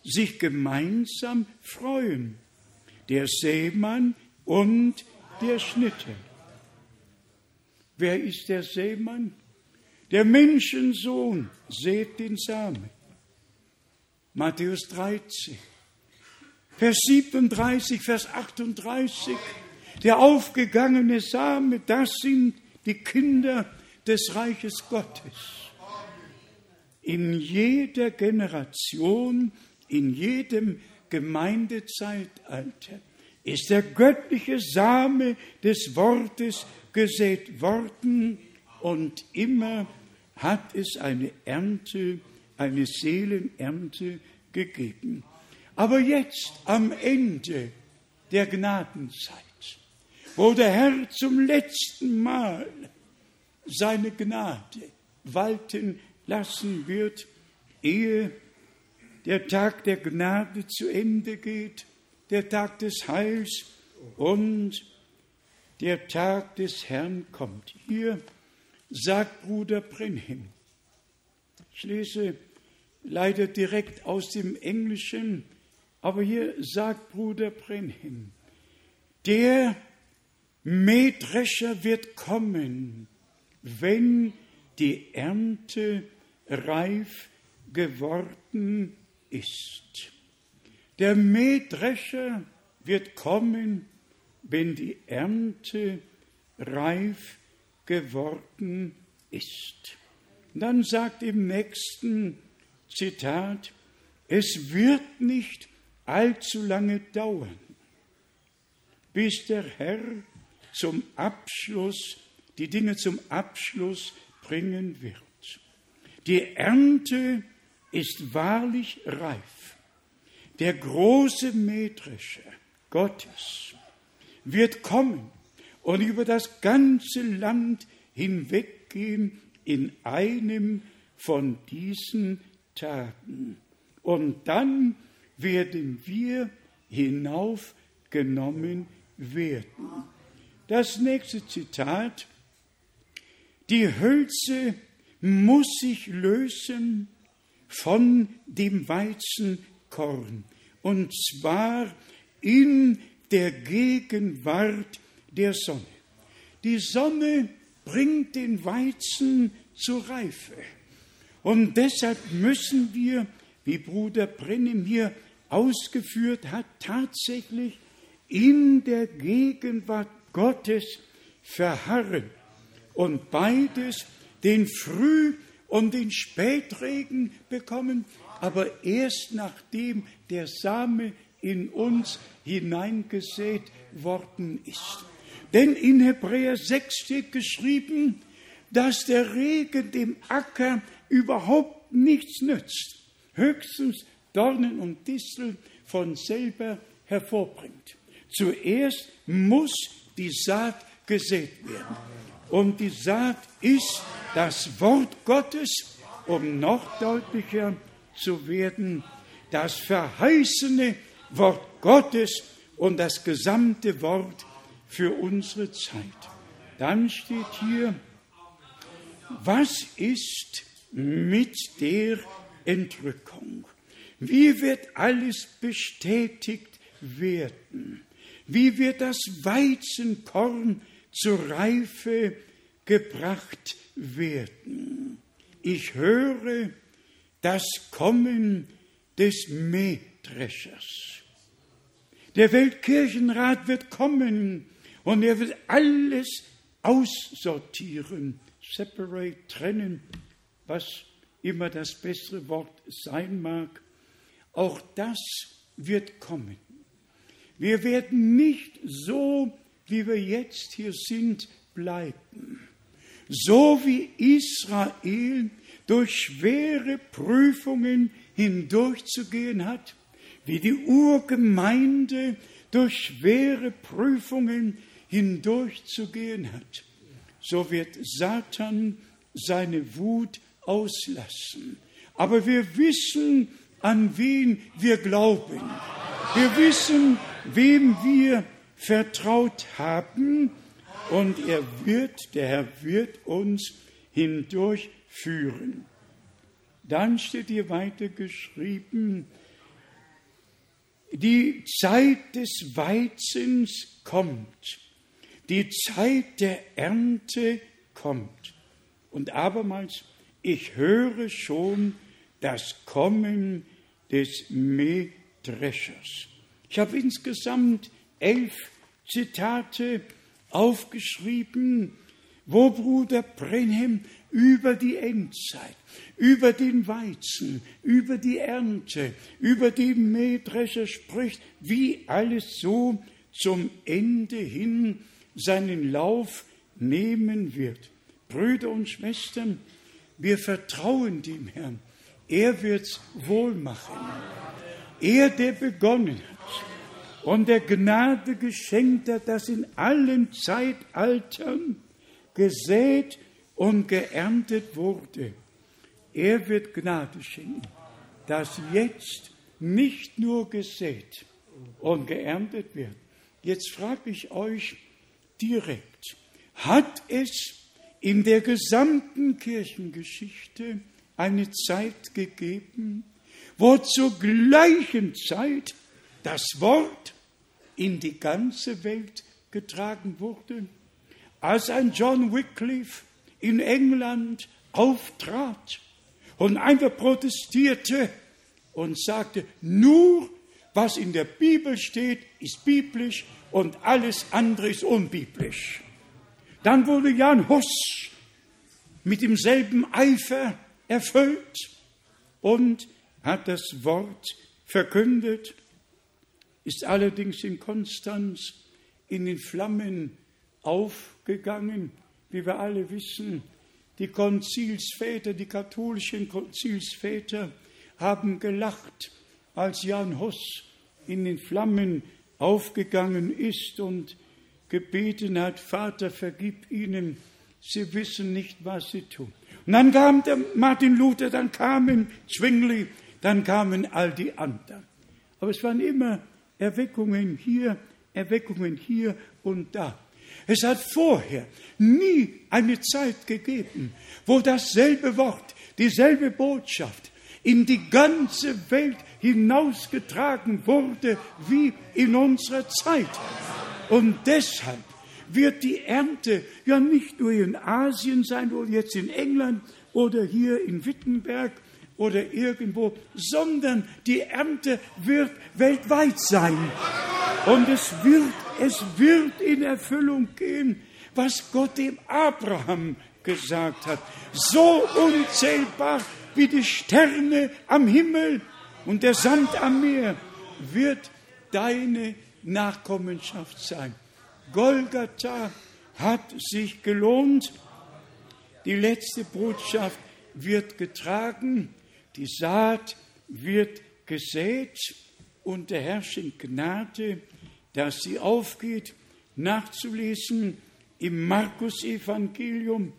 sich gemeinsam freuen, der Seemann und der Schnitter. Wer ist der Seemann? Der Menschensohn seht den Samen. Matthäus 13, Vers 37, Vers 38. Der aufgegangene Same, das sind die Kinder des Reiches Gottes. In jeder Generation, in jedem Gemeindezeitalter ist der göttliche Same des Wortes gesät worden und immer hat es eine Ernte, eine Seelenernte gegeben. Aber jetzt am Ende der Gnadenzeit, wo der Herr zum letzten Mal seine Gnade walten lassen wird, ehe der Tag der Gnade zu Ende geht, der Tag des Heils und der Tag des Herrn kommt. Hier sagt Bruder Brenhem, ich lese leider direkt aus dem Englischen, aber hier sagt Bruder Brenhem, der Mähdrescher wird kommen, wenn die Ernte reif geworden ist. Der Mähdrescher wird kommen, wenn die Ernte reif geworden ist. Dann sagt im nächsten Zitat, es wird nicht allzu lange dauern, bis der Herr zum Abschluss, die Dinge zum Abschluss bringen wird. Die Ernte ist wahrlich reif. Der große Mähdrescher Gottes wird kommen und über das ganze Land hinweggehen in einem von diesen Tagen. Und dann werden wir hinaufgenommen werden. Das nächste Zitat. Die Hülse muss sich lösen von dem Weizenkorn, und zwar in der Gegenwart der Sonne. Die Sonne bringt den Weizen zur Reife. Und deshalb müssen wir, wie Bruder Brennim hier ausgeführt hat, tatsächlich in der Gegenwart Gottes verharren und beides, den Früh- und den Spätregen bekommen, aber erst nachdem der Same in uns hineingesät worden ist. Denn in Hebräer 6 steht geschrieben, dass der Regen dem Acker überhaupt nichts nützt, höchstens Dornen und Distel von selber hervorbringt. Zuerst muss die Saat gesät werden. Und die Saat ist das Wort Gottes, um noch deutlicher zu werden, das verheißene Wort Gottes und das gesamte Wort für unsere Zeit. Dann steht hier, was ist mit der Entrückung? Wie wird alles bestätigt werden? Wie wird das Weizenkorn zur Reife gebracht werden? Ich höre das Kommen des Mähdreschers. Der Weltkirchenrat wird kommen und er wird alles aussortieren, separate, trennen, was immer das bessere Wort sein mag. Auch das wird kommen. Wir werden nicht so, wie wir jetzt hier sind, bleiben. So wie Israel durch schwere Prüfungen hindurchzugehen hat, wie die Urgemeinde durch schwere Prüfungen hindurchzugehen hat, so wird Satan seine Wut auslassen. Aber wir wissen, an wen wir glauben. Wir wissen, wem wir vertraut haben und er wird, der Herr wird uns hindurchführen. Dann steht hier weiter geschrieben, die Zeit des Weizens kommt, die Zeit der Ernte kommt. Und abermals, ich höre schon das Kommen des Mähdreschers. Ich habe insgesamt elf Zitate aufgeschrieben, wo Bruder Brenhem über die Endzeit, über den Weizen, über die Ernte, über den Mähdrescher spricht, wie alles so zum Ende hin seinen Lauf nehmen wird. Brüder und Schwestern, wir vertrauen dem Herrn. Er wird's wohl machen. Er, der begonnen hat und der Gnade geschenkt hat, dass in allen Zeitaltern gesät und geerntet wurde. Er wird Gnade schenken, dass jetzt nicht nur gesät und geerntet wird. Jetzt frage ich euch direkt, hat es in der gesamten Kirchengeschichte eine Zeit gegeben, wo zur gleichen Zeit das Wort in die ganze Welt getragen wurde? Als ein John Wycliffe in England auftrat und einfach protestierte und sagte, nur was in der Bibel steht, ist biblisch und alles andere ist unbiblisch. Dann wurde Jan Hus mit demselben Eifer erfüllt und hat das Wort verkündet, ist allerdings in Konstanz in den Flammen aufgegangen, wie wir alle wissen. Die Konzilsväter, die katholischen Konzilsväter haben gelacht, als Jan Hus in den Flammen aufgegangen ist und gebeten hat, Vater, vergib ihnen, sie wissen nicht, was sie tun. Und dann kam der Martin Luther, dann kamen Zwingli, dann kamen all die anderen. Aber es waren immer Erweckungen hier, Erweckungen hier und da. Es hat vorher nie eine Zeit gegeben, wo dasselbe Wort, dieselbe Botschaft in die ganze Welt hinausgetragen wurde wie in unserer Zeit. Und deshalb wird die Ernte ja nicht nur in Asien sein oder jetzt in England oder hier in Wittenberg oder irgendwo, sondern die Ernte wird weltweit sein. Und es wird, es wird in Erfüllung gehen, was Gott dem Abraham gesagt hat. So unzählbar wie die Sterne am Himmel und der Sand am Meer wird deine Nachkommenschaft sein. Golgatha hat sich gelohnt. Die letzte Botschaft wird getragen, die Saat wird gesät und der Herr schenkt Gnade, dass sie aufgeht, nachzulesen im Markus-Evangelium.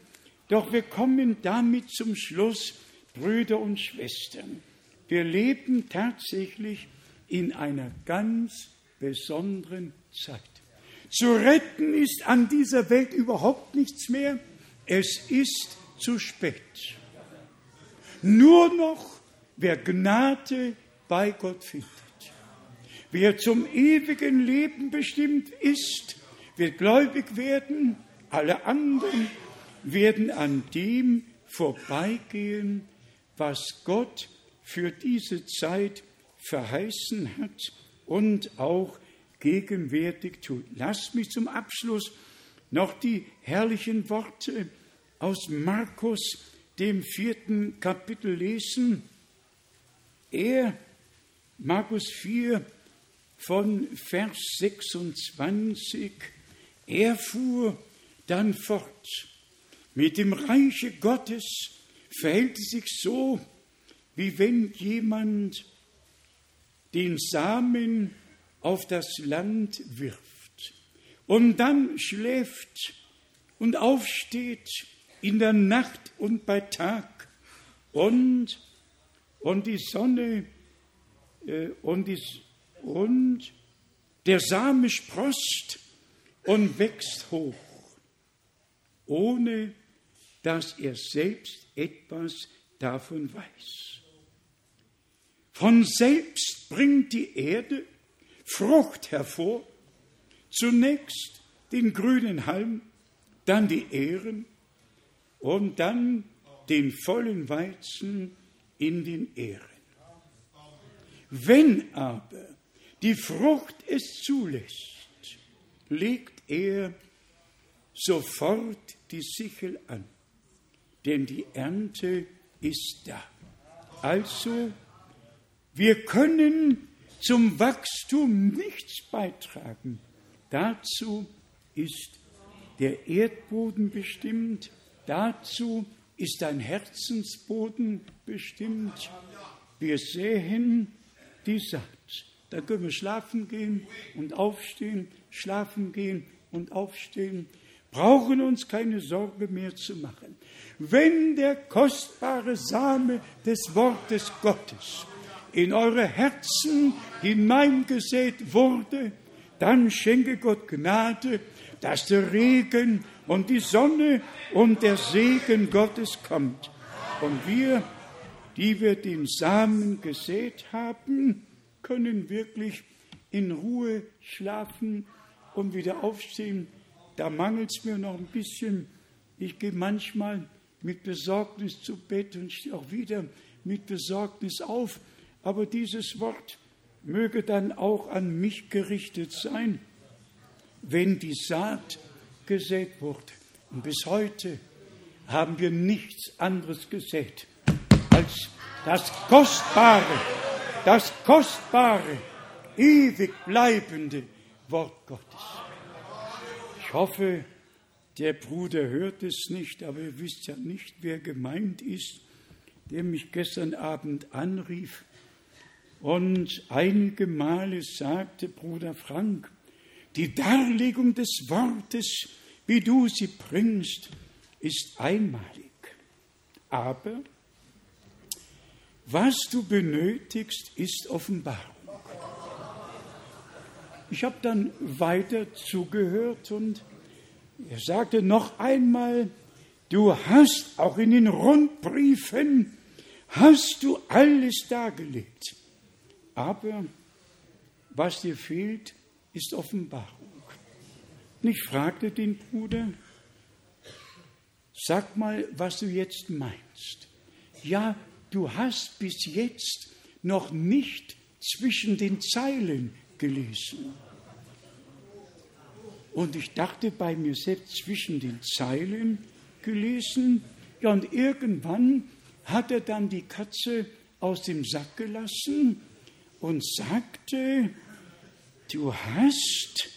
Doch wir kommen damit zum Schluss, Brüder und Schwestern. Wir leben tatsächlich in einer ganz besonderen Zeit. Zu retten ist an dieser Welt überhaupt nichts mehr. Es ist zu spät. Nur noch, wer Gnade bei Gott findet. Wer zum ewigen Leben bestimmt ist, wird gläubig werden. Alle anderen werden an dem vorbeigehen, was Gott für diese Zeit verheißen hat und auch gegenwärtig tut. Lasst mich zum Abschluss noch die herrlichen Worte aus Markus, dem vierten Kapitel lesen. Er, Markus 4, von Vers 26, er fuhr dann fort. Mit dem Reiche Gottes verhält es sich so, wie wenn jemand den Samen auf das Land wirft und dann schläft und aufsteht in der Nacht und bei Tag und, und die Sonne äh, und, die, und der Same sprost und wächst hoch, ohne dass er selbst etwas davon weiß. Von selbst bringt die Erde Frucht hervor, zunächst den grünen Halm, dann die Ähren und dann den vollen Weizen in den Ähren. Wenn aber die Frucht es zulässt, legt er sofort die Sichel an, denn die Ernte ist da. Also wir können zum Wachstum nichts beitragen. Dazu ist der Erdboden bestimmt, dazu ist ein Herzensboden bestimmt. Wir sehen die Saat. Da können wir schlafen gehen und aufstehen, schlafen gehen und aufstehen, brauchen uns keine Sorge mehr zu machen. Wenn der kostbare Same des Wortes Gottes in eure Herzen hineingesät wurde, dann schenke Gott Gnade, dass der Regen und die Sonne und der Segen Gottes kommt. Und wir, die wir den Samen gesät haben, können wirklich in Ruhe schlafen und wieder aufstehen. Da mangelt es mir noch ein bisschen. Ich gehe manchmal mit Besorgnis zu Bett und stehe auch wieder mit Besorgnis auf aber dieses Wort möge dann auch an mich gerichtet sein, wenn die Saat gesät wurde. Und bis heute haben wir nichts anderes gesät als das kostbare, das kostbare, ewig bleibende Wort Gottes. Ich hoffe, der Bruder hört es nicht, aber ihr wisst ja nicht, wer gemeint ist, der mich gestern Abend anrief und einige Male sagte Bruder Frank, die Darlegung des Wortes, wie du sie bringst, ist einmalig. Aber was du benötigst, ist Offenbarung. ich habe dann weiter zugehört und er sagte noch einmal, du hast auch in den Rundbriefen, hast du alles dargelegt. Aber was dir fehlt, ist Offenbarung. Und ich fragte den Bruder, sag mal, was du jetzt meinst. Ja, du hast bis jetzt noch nicht zwischen den Zeilen gelesen. Und ich dachte bei mir selbst zwischen den Zeilen gelesen. Ja, und irgendwann hat er dann die Katze aus dem Sack gelassen und sagte, du hast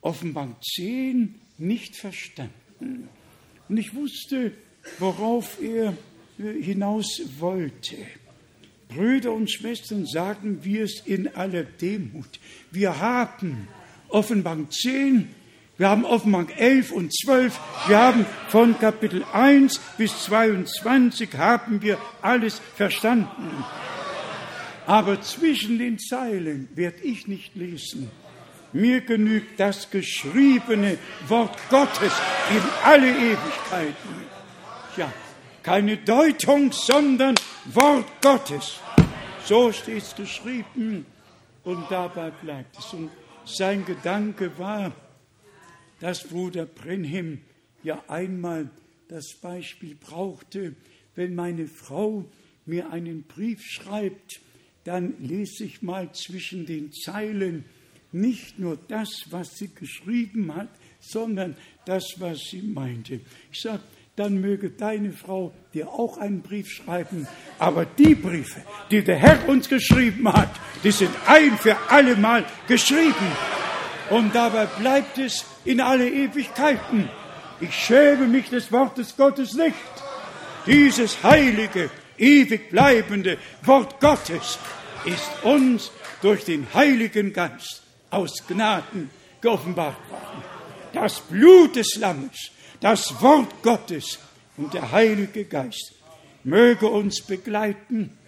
Offenbarung 10 nicht verstanden. Und ich wusste, worauf er äh, hinaus wollte. Brüder und Schwestern, sagen wir es in aller Demut. Wir haben Offenbarung 10, wir haben Offenbarung 11 und 12, wir haben von Kapitel 1 bis 22 haben wir alles verstanden. Aber zwischen den Zeilen werde ich nicht lesen. Mir genügt das geschriebene Wort Gottes in alle Ewigkeiten. Ja, keine Deutung, sondern Wort Gottes. So steht es geschrieben und dabei bleibt es. Und sein Gedanke war, dass Bruder Brenhem ja einmal das Beispiel brauchte, wenn meine Frau mir einen Brief schreibt, dann lese ich mal zwischen den Zeilen nicht nur das, was sie geschrieben hat, sondern das, was sie meinte. Ich sage, dann möge deine Frau dir auch einen Brief schreiben. Aber die Briefe, die der Herr uns geschrieben hat, die sind ein für alle Mal geschrieben. Und dabei bleibt es in alle Ewigkeiten. Ich schäme mich des Wortes Gottes nicht. Dieses heilige, ewig bleibende Wort Gottes ist uns durch den Heiligen Geist aus Gnaden geoffenbart worden. Das Blut des Lammes das Wort Gottes und der Heilige Geist möge uns begleiten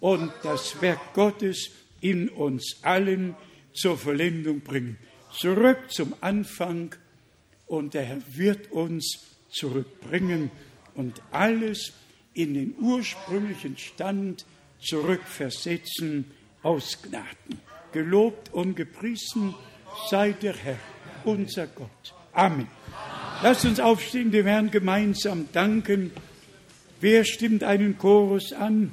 und das Werk Gottes in uns allen zur Vollendung bringen. Zurück zum Anfang und der Herr wird uns zurückbringen und alles in den ursprünglichen Stand zurückversetzen aus Gnaden. Gelobt und gepriesen sei der Herr, unser Gott. Amen. Lasst uns aufstehen, dem Herrn gemeinsam danken. Wer stimmt einen Chorus an,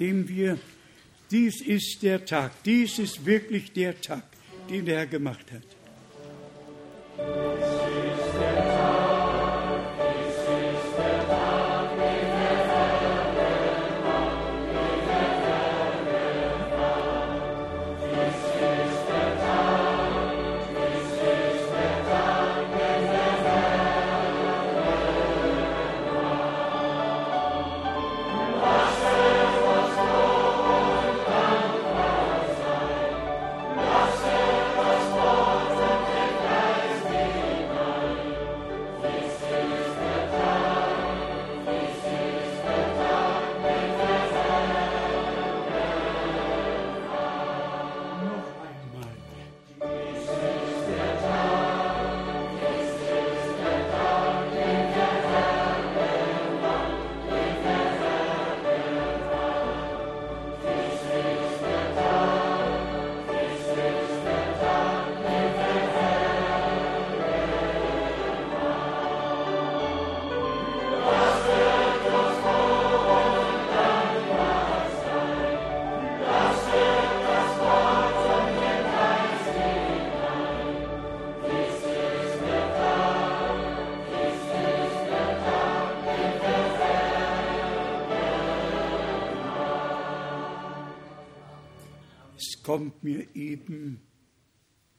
dem wir, dies ist der Tag, dies ist wirklich der Tag, den der Herr gemacht hat.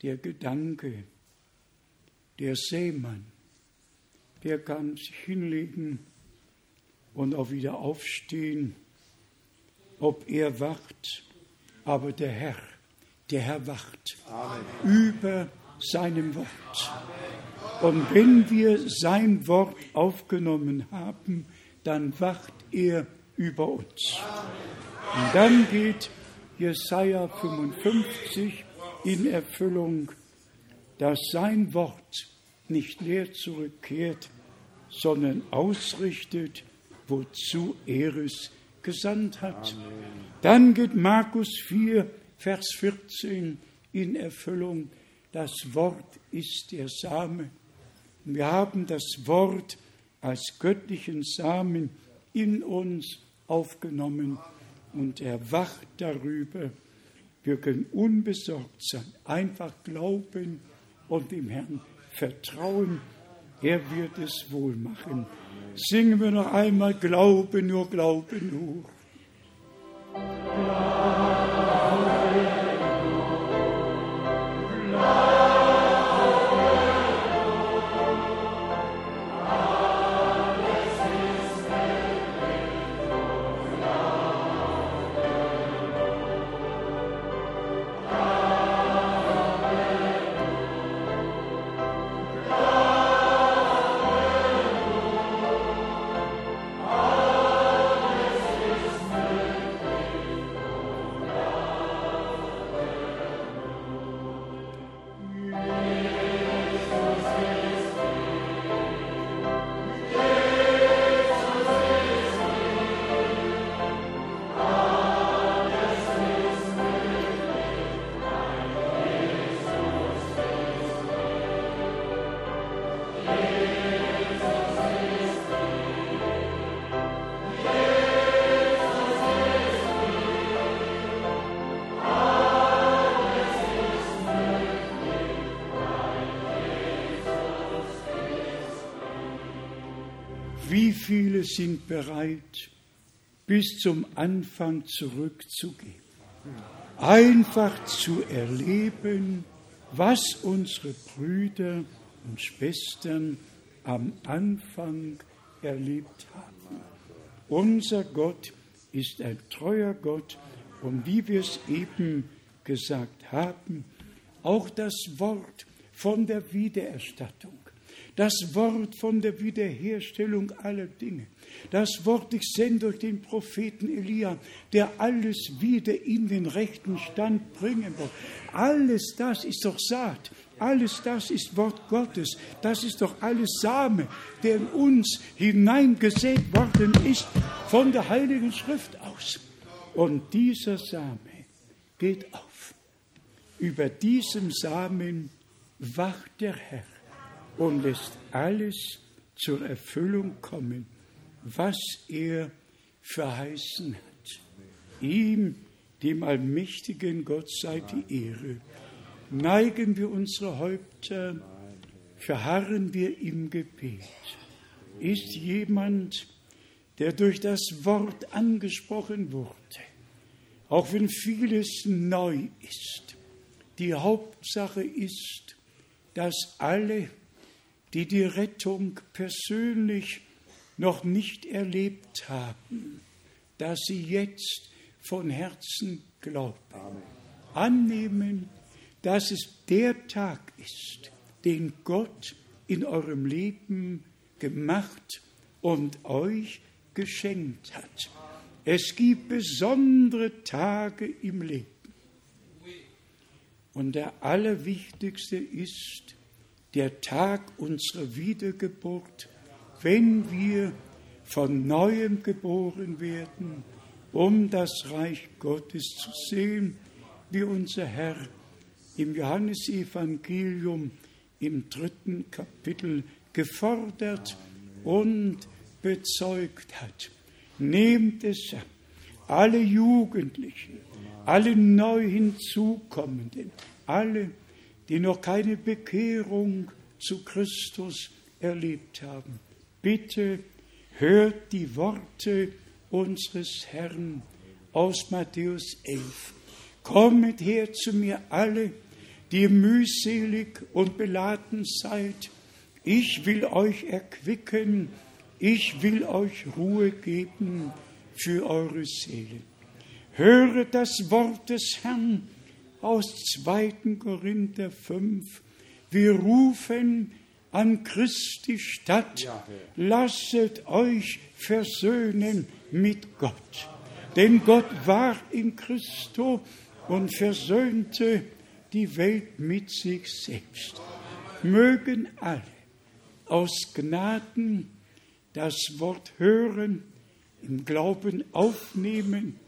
Der Gedanke, der Seemann, der kann sich hinlegen und auch wieder aufstehen, ob er wacht, aber der Herr, der Herr wacht Amen. über seinem Wort. Und wenn wir sein Wort aufgenommen haben, dann wacht er über uns. Und dann geht Jesaja 55 in Erfüllung, dass sein Wort nicht leer zurückkehrt, sondern ausrichtet, wozu er es gesandt hat. Amen. Dann geht Markus 4, Vers 14 in Erfüllung. Das Wort ist der Same. Wir haben das Wort als göttlichen Samen in uns aufgenommen und er wacht darüber. Wir können unbesorgt sein, einfach glauben und dem Herrn vertrauen. Er wird es wohl machen. Singen wir noch einmal Glaube nur, Glaube nur. Wie sind bereit, bis zum Anfang zurückzugehen? Einfach zu erleben, was unsere Brüder und Schwestern am Anfang erlebt haben. Unser Gott ist ein treuer Gott und wie wir es eben gesagt haben, auch das Wort von der Wiedererstattung das Wort von der Wiederherstellung aller Dinge. Das Wort, ich sende durch den Propheten Elia, der alles wieder in den rechten Stand bringen wird. Alles das ist doch Saat. Alles das ist Wort Gottes. Das ist doch alles Same, der in uns hineingesät worden ist von der Heiligen Schrift aus. Und dieser Same geht auf. Über diesem Samen wacht der Herr und lässt alles zur Erfüllung kommen, was er verheißen hat. Ihm, dem allmächtigen Gott, sei die Ehre. Neigen wir unsere Häupter, verharren wir im Gebet. Ist jemand, der durch das Wort angesprochen wurde, auch wenn vieles neu ist, die Hauptsache ist, dass alle die die Rettung persönlich noch nicht erlebt haben, dass sie jetzt von Herzen glauben. Amen. Annehmen, dass es der Tag ist, den Gott in eurem Leben gemacht und euch geschenkt hat. Es gibt besondere Tage im Leben. Und der allerwichtigste ist, der Tag unserer Wiedergeburt, wenn wir von neuem geboren werden, um das Reich Gottes zu sehen, wie unser Herr im Johannesevangelium im dritten Kapitel gefordert und bezeugt hat. Nehmt es an, alle Jugendlichen, alle neu hinzukommenden, alle, die noch keine Bekehrung zu Christus erlebt haben. Bitte hört die Worte unseres Herrn aus Matthäus 11. Kommet her zu mir alle, die ihr mühselig und beladen seid. Ich will euch erquicken, ich will euch Ruhe geben für eure Seele. Höret das Wort des Herrn, aus 2. Korinther 5. Wir rufen an Christi Stadt, lasset euch versöhnen mit Gott. Denn Gott war in Christo und versöhnte die Welt mit sich selbst. Mögen alle aus Gnaden das Wort hören, im Glauben aufnehmen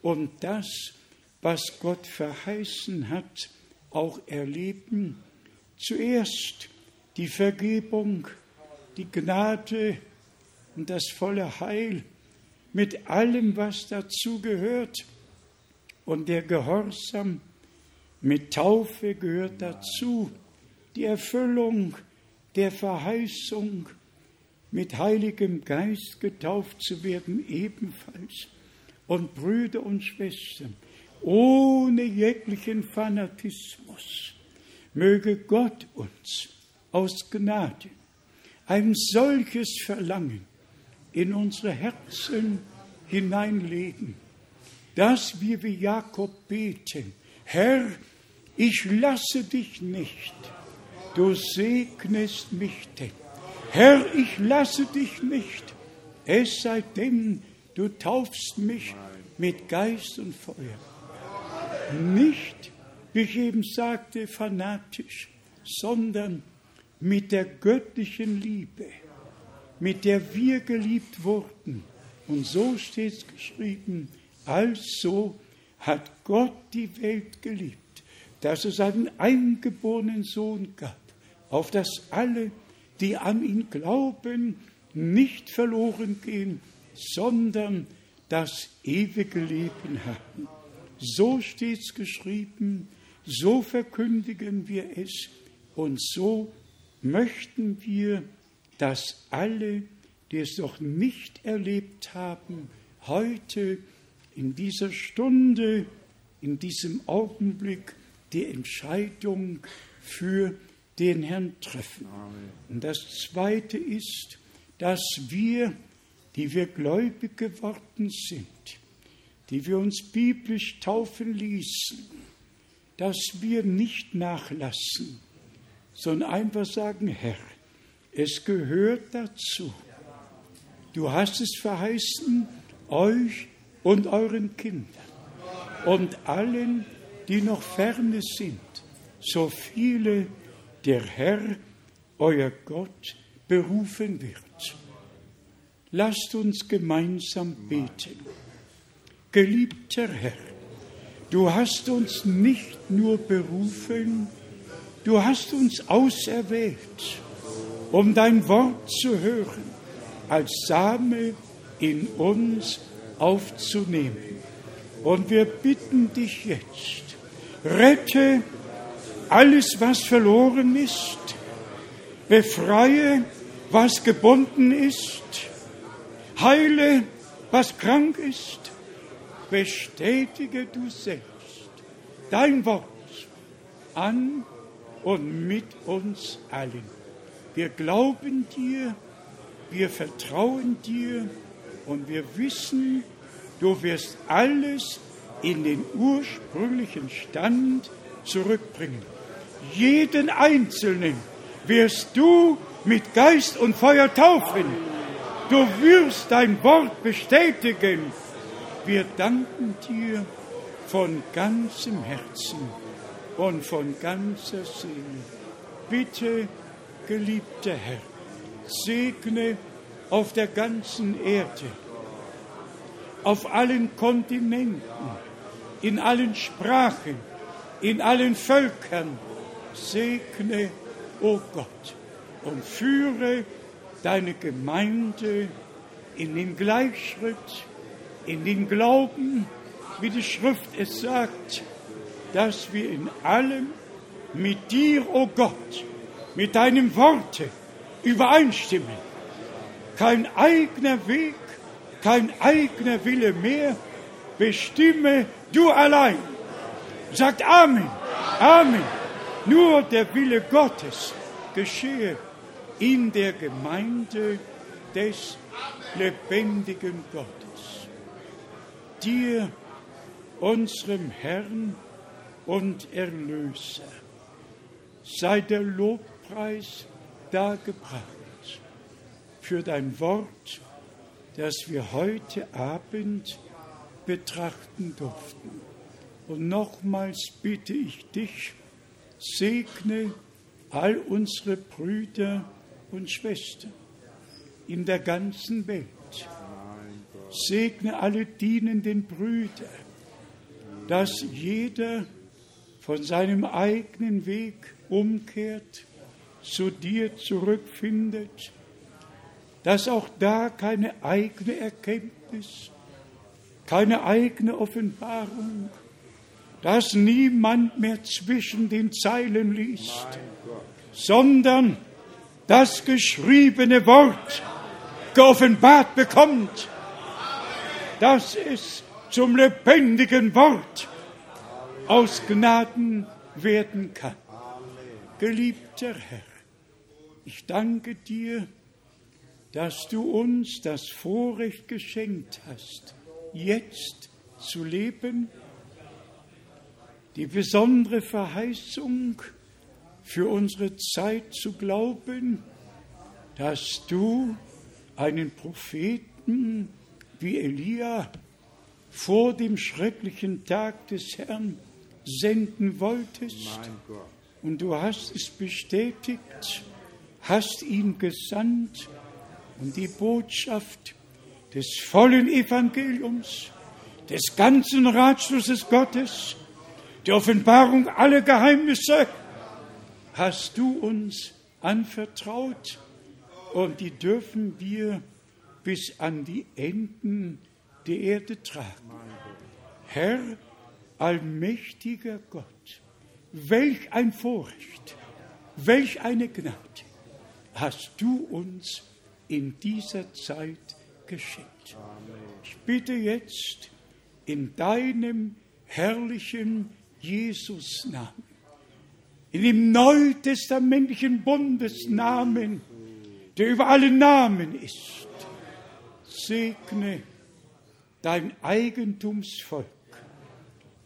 und das, was Gott verheißen hat, auch erleben. Zuerst die Vergebung, die Gnade und das volle Heil mit allem, was dazu gehört. Und der Gehorsam mit Taufe gehört dazu, die Erfüllung der Verheißung, mit Heiligem Geist getauft zu werden ebenfalls. Und Brüder und Schwestern, ohne jeglichen Fanatismus, möge Gott uns aus Gnade ein solches Verlangen in unsere Herzen hineinlegen, dass wir wie Jakob beten, Herr, ich lasse dich nicht, du segnest mich denn. Herr, ich lasse dich nicht, es sei denn, du taufst mich mit Geist und Feuer. Nicht, wie ich eben sagte, fanatisch, sondern mit der göttlichen Liebe, mit der wir geliebt wurden. Und so steht es geschrieben, also hat Gott die Welt geliebt, dass es einen eingeborenen Sohn gab, auf das alle, die an ihn glauben, nicht verloren gehen, sondern das ewige Leben haben. So steht es geschrieben, so verkündigen wir es und so möchten wir, dass alle, die es noch nicht erlebt haben, heute in dieser Stunde, in diesem Augenblick die Entscheidung für den Herrn treffen. Und das Zweite ist, dass wir, die wir gläubig geworden sind, die wir uns biblisch taufen ließen, dass wir nicht nachlassen, sondern einfach sagen, Herr, es gehört dazu. Du hast es verheißen, euch und euren Kindern und allen, die noch ferne sind, so viele der Herr, euer Gott, berufen wird. Lasst uns gemeinsam beten. Geliebter Herr, du hast uns nicht nur berufen, du hast uns auserwählt, um dein Wort zu hören, als Same in uns aufzunehmen. Und wir bitten dich jetzt, rette alles, was verloren ist, befreie, was gebunden ist, heile, was krank ist, bestätige du selbst dein Wort an und mit uns allen. Wir glauben dir, wir vertrauen dir und wir wissen, du wirst alles in den ursprünglichen Stand zurückbringen. Jeden Einzelnen wirst du mit Geist und Feuer taufen. Du wirst dein Wort bestätigen. Wir danken dir von ganzem Herzen und von ganzer Seele. Bitte, geliebter Herr, segne auf der ganzen Erde auf allen Kontinenten, in allen Sprachen, in allen Völkern. Segne, o oh Gott, und führe deine Gemeinde in den Gleichschritt, in den Glauben, wie die Schrift es sagt, dass wir in allem mit dir, o oh Gott, mit deinem Worte übereinstimmen. Kein eigener Weg kein eigener Wille mehr, bestimme du allein. Sagt Amen, Amen. Nur der Wille Gottes geschehe in der Gemeinde des lebendigen Gottes. Dir, unserem Herrn und Erlöser, sei der Lobpreis dargebracht für dein Wort das wir heute Abend betrachten durften. Und nochmals bitte ich dich, segne all unsere Brüder und Schwestern in der ganzen Welt. Segne alle dienenden Brüder, dass jeder von seinem eigenen Weg umkehrt, zu dir zurückfindet, dass auch da keine eigene Erkenntnis, keine eigene Offenbarung, dass niemand mehr zwischen den Zeilen liest, sondern das geschriebene Wort geoffenbart bekommt, dass es zum lebendigen Wort aus Gnaden werden kann. Geliebter Herr, ich danke dir, dass du uns das Vorrecht geschenkt hast, jetzt zu leben, die besondere Verheißung für unsere Zeit zu glauben, dass du einen Propheten wie Elia vor dem schrecklichen Tag des Herrn senden wolltest. Und du hast es bestätigt, hast ihn gesandt und die Botschaft des vollen Evangeliums, des ganzen Ratschlusses Gottes, die Offenbarung aller Geheimnisse hast du uns anvertraut und die dürfen wir bis an die Enden der Erde tragen. Herr, allmächtiger Gott, welch ein Vorrecht, welch eine Gnade hast du uns in dieser Zeit geschenkt. Ich bitte jetzt in deinem herrlichen Jesus-Namen, in dem neutestamentlichen Bundesnamen, der über alle Namen ist, segne dein Eigentumsvolk,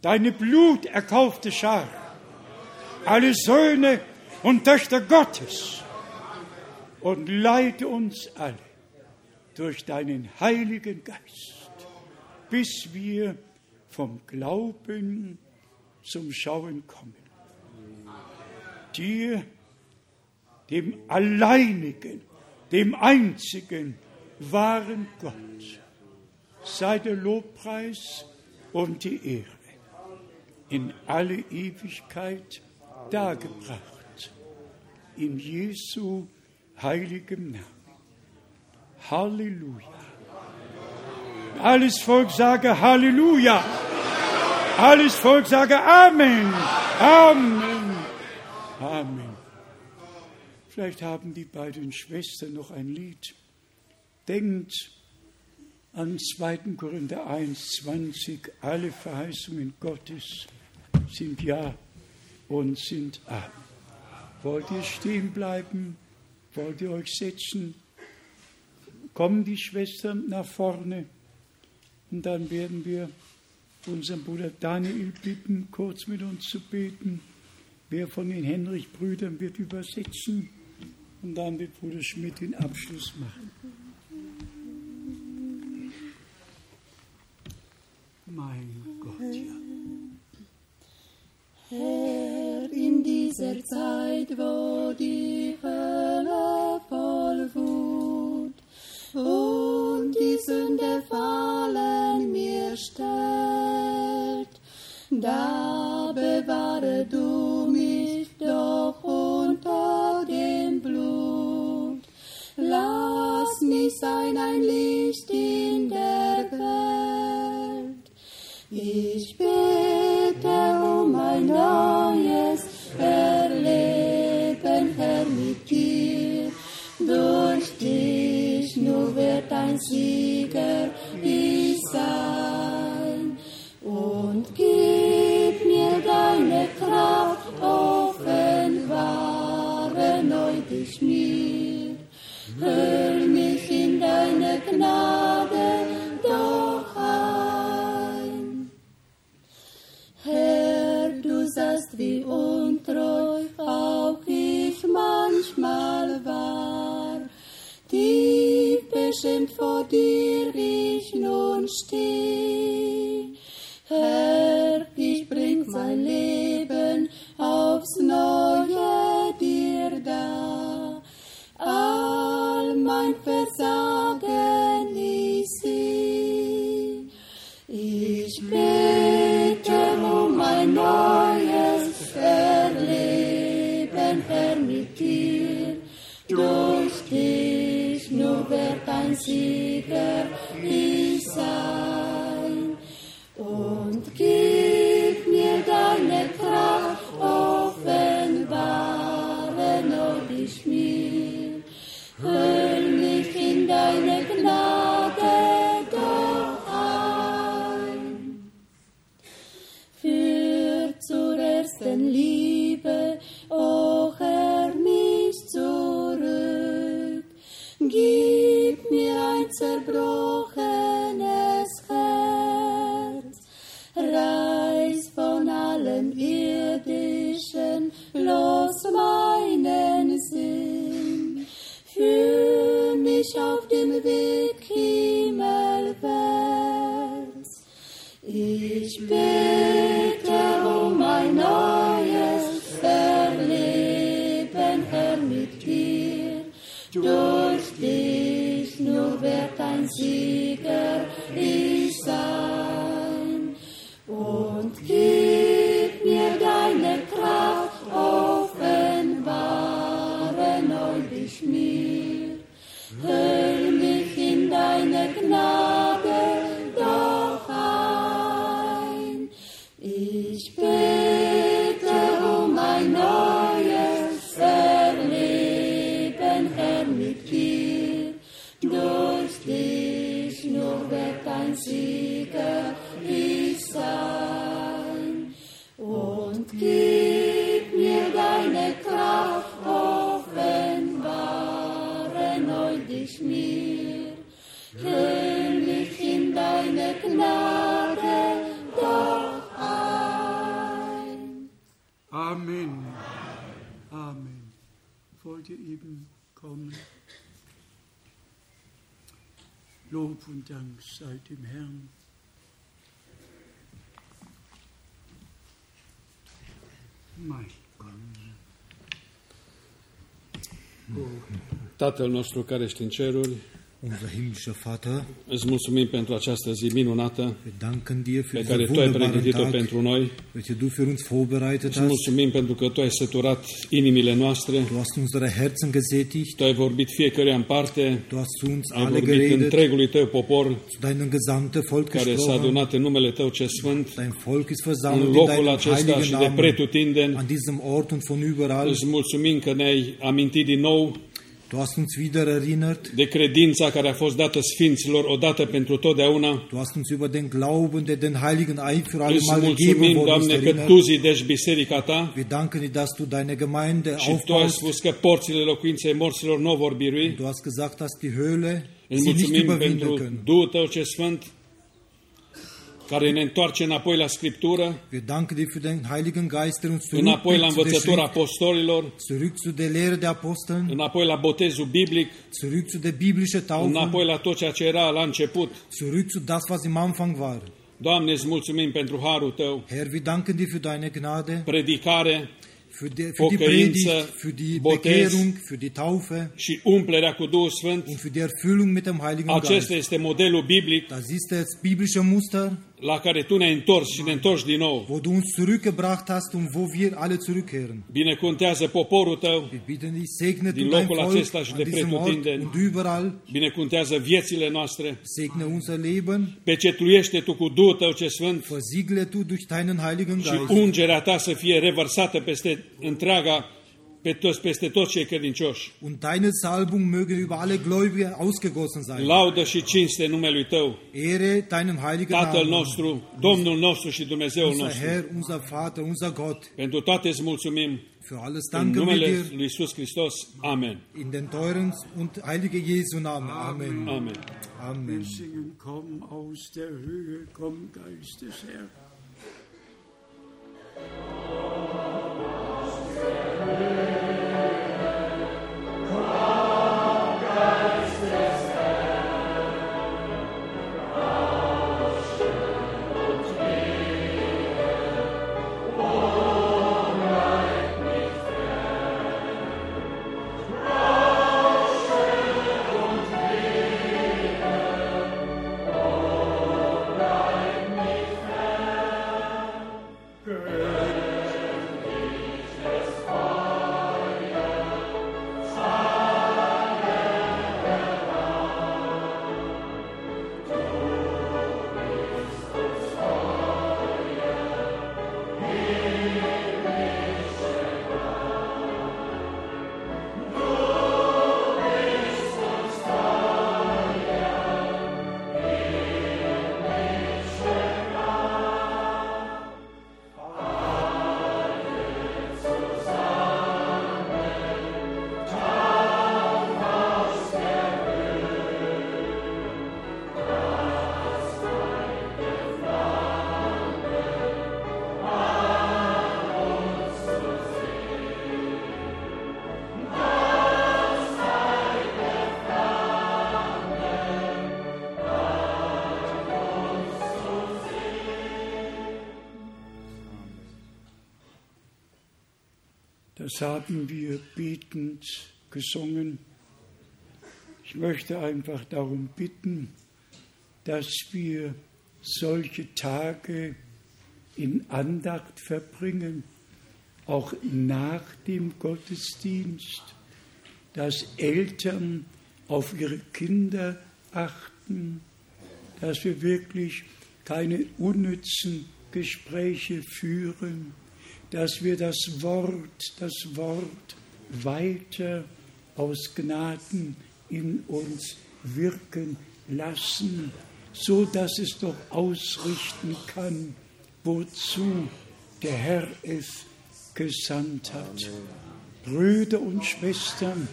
deine bluterkaufte Schar, alle Söhne und Töchter Gottes. Und leite uns alle durch deinen Heiligen Geist, bis wir vom Glauben zum Schauen kommen. Dir, dem alleinigen, dem einzigen, wahren Gott, sei der Lobpreis und die Ehre in alle Ewigkeit dargebracht. In Jesu heiligem Namen. Halleluja. Alles Volk sage Halleluja. Alles Volk sage Amen. Amen. Amen. Vielleicht haben die beiden Schwestern noch ein Lied. Denkt an 2. Korinther 1, 20. Alle Verheißungen Gottes sind Ja und sind Amen. Wollt ihr stehen bleiben? Wollt ihr euch setzen? Kommen die Schwestern nach vorne und dann werden wir unseren Bruder Daniel bitten, kurz mit uns zu beten. Wer von den Henrich-Brüdern wird übersetzen und dann wird Bruder Schmidt den Abschluss machen. Mein Gott, ja. Herr, in dieser Zeit, wo die Hölle voll Wut und die Sünde fallen mir stellt, da bewahre du mich doch unter dem Blut. Lass mich sein ein Licht in der Welt. Ich bete um ein neues Erleben, Herr, mit dir. Durch dich nur wird ein Sieger ich sein. Und gib mir deine Kraft, offenbare neu dich mir. Hör mich in deine Gnade tief beschimpft, vor dir ich nun steh. Herr, ich bring mein Leben aufs Neue dir dar. All mein Versagen ich seh. Ich bete um ein neues wird ein Sieger ich sein. Und gib mir deine Kraft, offenbare nur dich mir. Hör mich in deine Gnade doch ein. Führ zur ersten Liebe, o oh Herr, mich zurück. Gib mir ein und Dank sei dem Herrn. Mein Gott. Tatăl nostru care ești în ceruri, Unser himmlischer Vater, îți mulțumim pentru această zi minunată wir danken dir für pe diesen care Tu ai wunderbaren pregătit-o Tag, pentru noi. welche du für uns vorbereitet Îți hast. mulțumim pentru că Tu ai săturat inimile noastre, Du hast unsere Herzen gesättigt, Tu ai vorbit fiecare în parte, du hast zu uns ai alle vorbit geredet, întregului Tău popor zu deinem gesamten Volk care s-a gesprochen. adunat în numele Tău ce sfânt, Dein Volk ist în versammelt in locul deinem acesta heiligen și de Namen, pretutindeni. an diesem Ort und von überall. Îți mulțumim că ne-ai amintit din nou Du hast uns wieder erinnert, de credința care a fost dată Sfinților odată pentru totdeauna. du hast uns über den Glauben, der den heiligen Eid für alle Îți Mal gegeben mulțumim, worden ist, Doamne, că erinnert. Tu zidești biserica Ta Wir danken dir, dass du deine Gemeinde și Tu ai aufbaust. spus că porțile locuinței morților nu o vor birui. Du hast gesagt, dass die Höhle Îți sie nicht mulțumim überwinden pentru können. Duhul Tău ce Sfânt, care ne întoarce înapoi la Scriptură, Wir danken dir für den Heiligen Geist, der uns înapoi la zurückbringt zu der învățătura Schrift, apostolilor, zurück zu der Lehre der Aposteln, înapoi la botezul biblic, zurück zu der biblische Taufe, înapoi la tot ceea ce era la început. zurück zu das, was im Anfang war. Doamne, îți mulțumim pentru harul Tău, Herr, wir danken dir für deine Gnade, predicare für die, für die Pocăință, Predigt, für die botez. Bekehrung, für die Taufe și umplerea cu Duhul Sfânt. und für die Erfüllung mit dem Heiligen Geist. Acesta este modelul biblic Das ist das biblische Muster, la care Tu ne-ai întors și ne întorci din nou. wo du uns zurückgebracht hast und wo wir alle zurückkehren. Binecuvântează poporul Tău, Wir bitten dich, segne Din du dein locul Volk acesta și an de diesem Ort pretutindeni. und überall. binecuvântează viețile noastre, Segne unser Leben, pecetluiește Tu cu Duhul Tău ce Sfânt versiegle du durch deinen Heiligen și Geist. ungerea Ta să fie revărsată peste întreaga, pe toți, peste toți cei credincioși. Und deine Salbung möge über alle Gläubige ausgegossen sein. Laudă și cinste numelui Tău, Ehre deinem heiligen Tatăl nostru, Domnul nostru și Dumnezeul Unser nostru. Herr, unser Vater, unser Gott. Pentru toate îți mulțumim Für alles în danken wir numele dir lui Iisus Hristos. Amen. in den teuren und heilige Jesu Namen. Amen. Amen. Amen. Singen, komm aus der Höhe, komm Geist des Das haben wir betend gesungen. Ich möchte einfach darum bitten, dass wir solche Tage in Andacht verbringen, auch nach dem Gottesdienst, dass Eltern auf ihre Kinder achten, dass wir wirklich keine unnützen Gespräche führen, dass wir das Wort, das Wort weiter aus Gnaden in uns wirken lassen, so dass es doch ausrichten kann, wozu der Herr es gesandt hat. Brüder und Schwestern,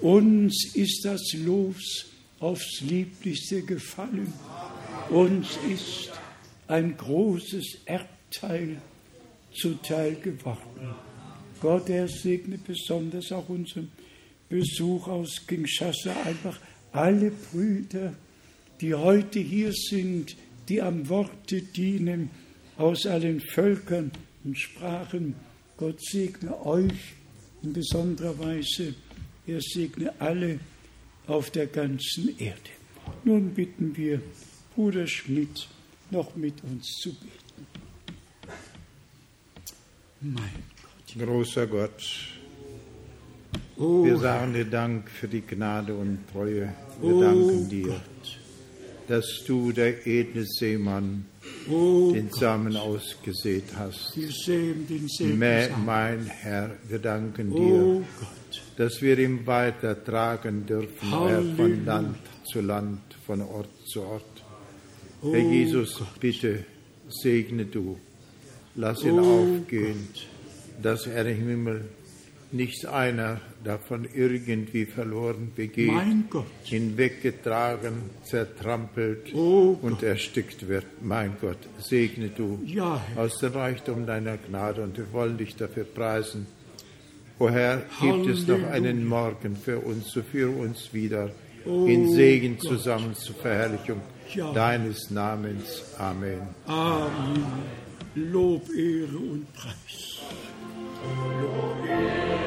uns ist das Los aufs Lieblichste gefallen. Uns ist ein großes Erbteil zuteil geworden. Gott, er segne besonders auch unseren Besuch aus Kinshasa, einfach alle Brüder, die heute hier sind, die am Worte dienen, aus allen Völkern und Sprachen. Gott segne euch in besonderer Weise. Er segne alle auf der ganzen Erde. Nun bitten wir Bruder Schmidt, noch mit uns zu beten. Mein Gott. Großer Gott, oh, wir sagen dir Dank für die Gnade und Treue. Wir oh, danken dir, Gott. dass du, der edle Seemann, oh, den Samen Gott. ausgesät hast. Mäh, mein Herr, wir danken dir, dass wir ihn weitertragen dürfen, Herr, von Land zu Land, von Ort zu Ort. Herr Jesus, bitte segne du, lass ihn aufgehen, dass er im Himmel nicht einer davon irgendwie verloren begeht, hinweggetragen, zertrampelt oh und erstickt wird. Mein Gott, segne du ja, aus dem Reichtum deiner Gnade und wir wollen dich dafür preisen. O Herr, gibt es noch einen Morgen für uns, so führe uns wieder oh in Segen Gott. zusammen zur Verherrlichung ja. deines Namens. Amen. Amen. Lob, Ehre und Preis. Lob, Ehre.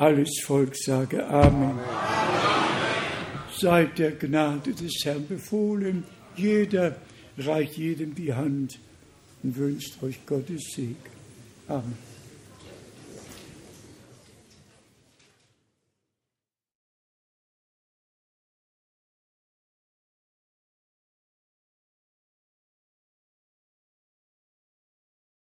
Alles Volk sage Amen. Seid der Gnade des Herrn befohlen. Jeder reicht jedem die Hand und wünscht euch Gottes Segen. Amen.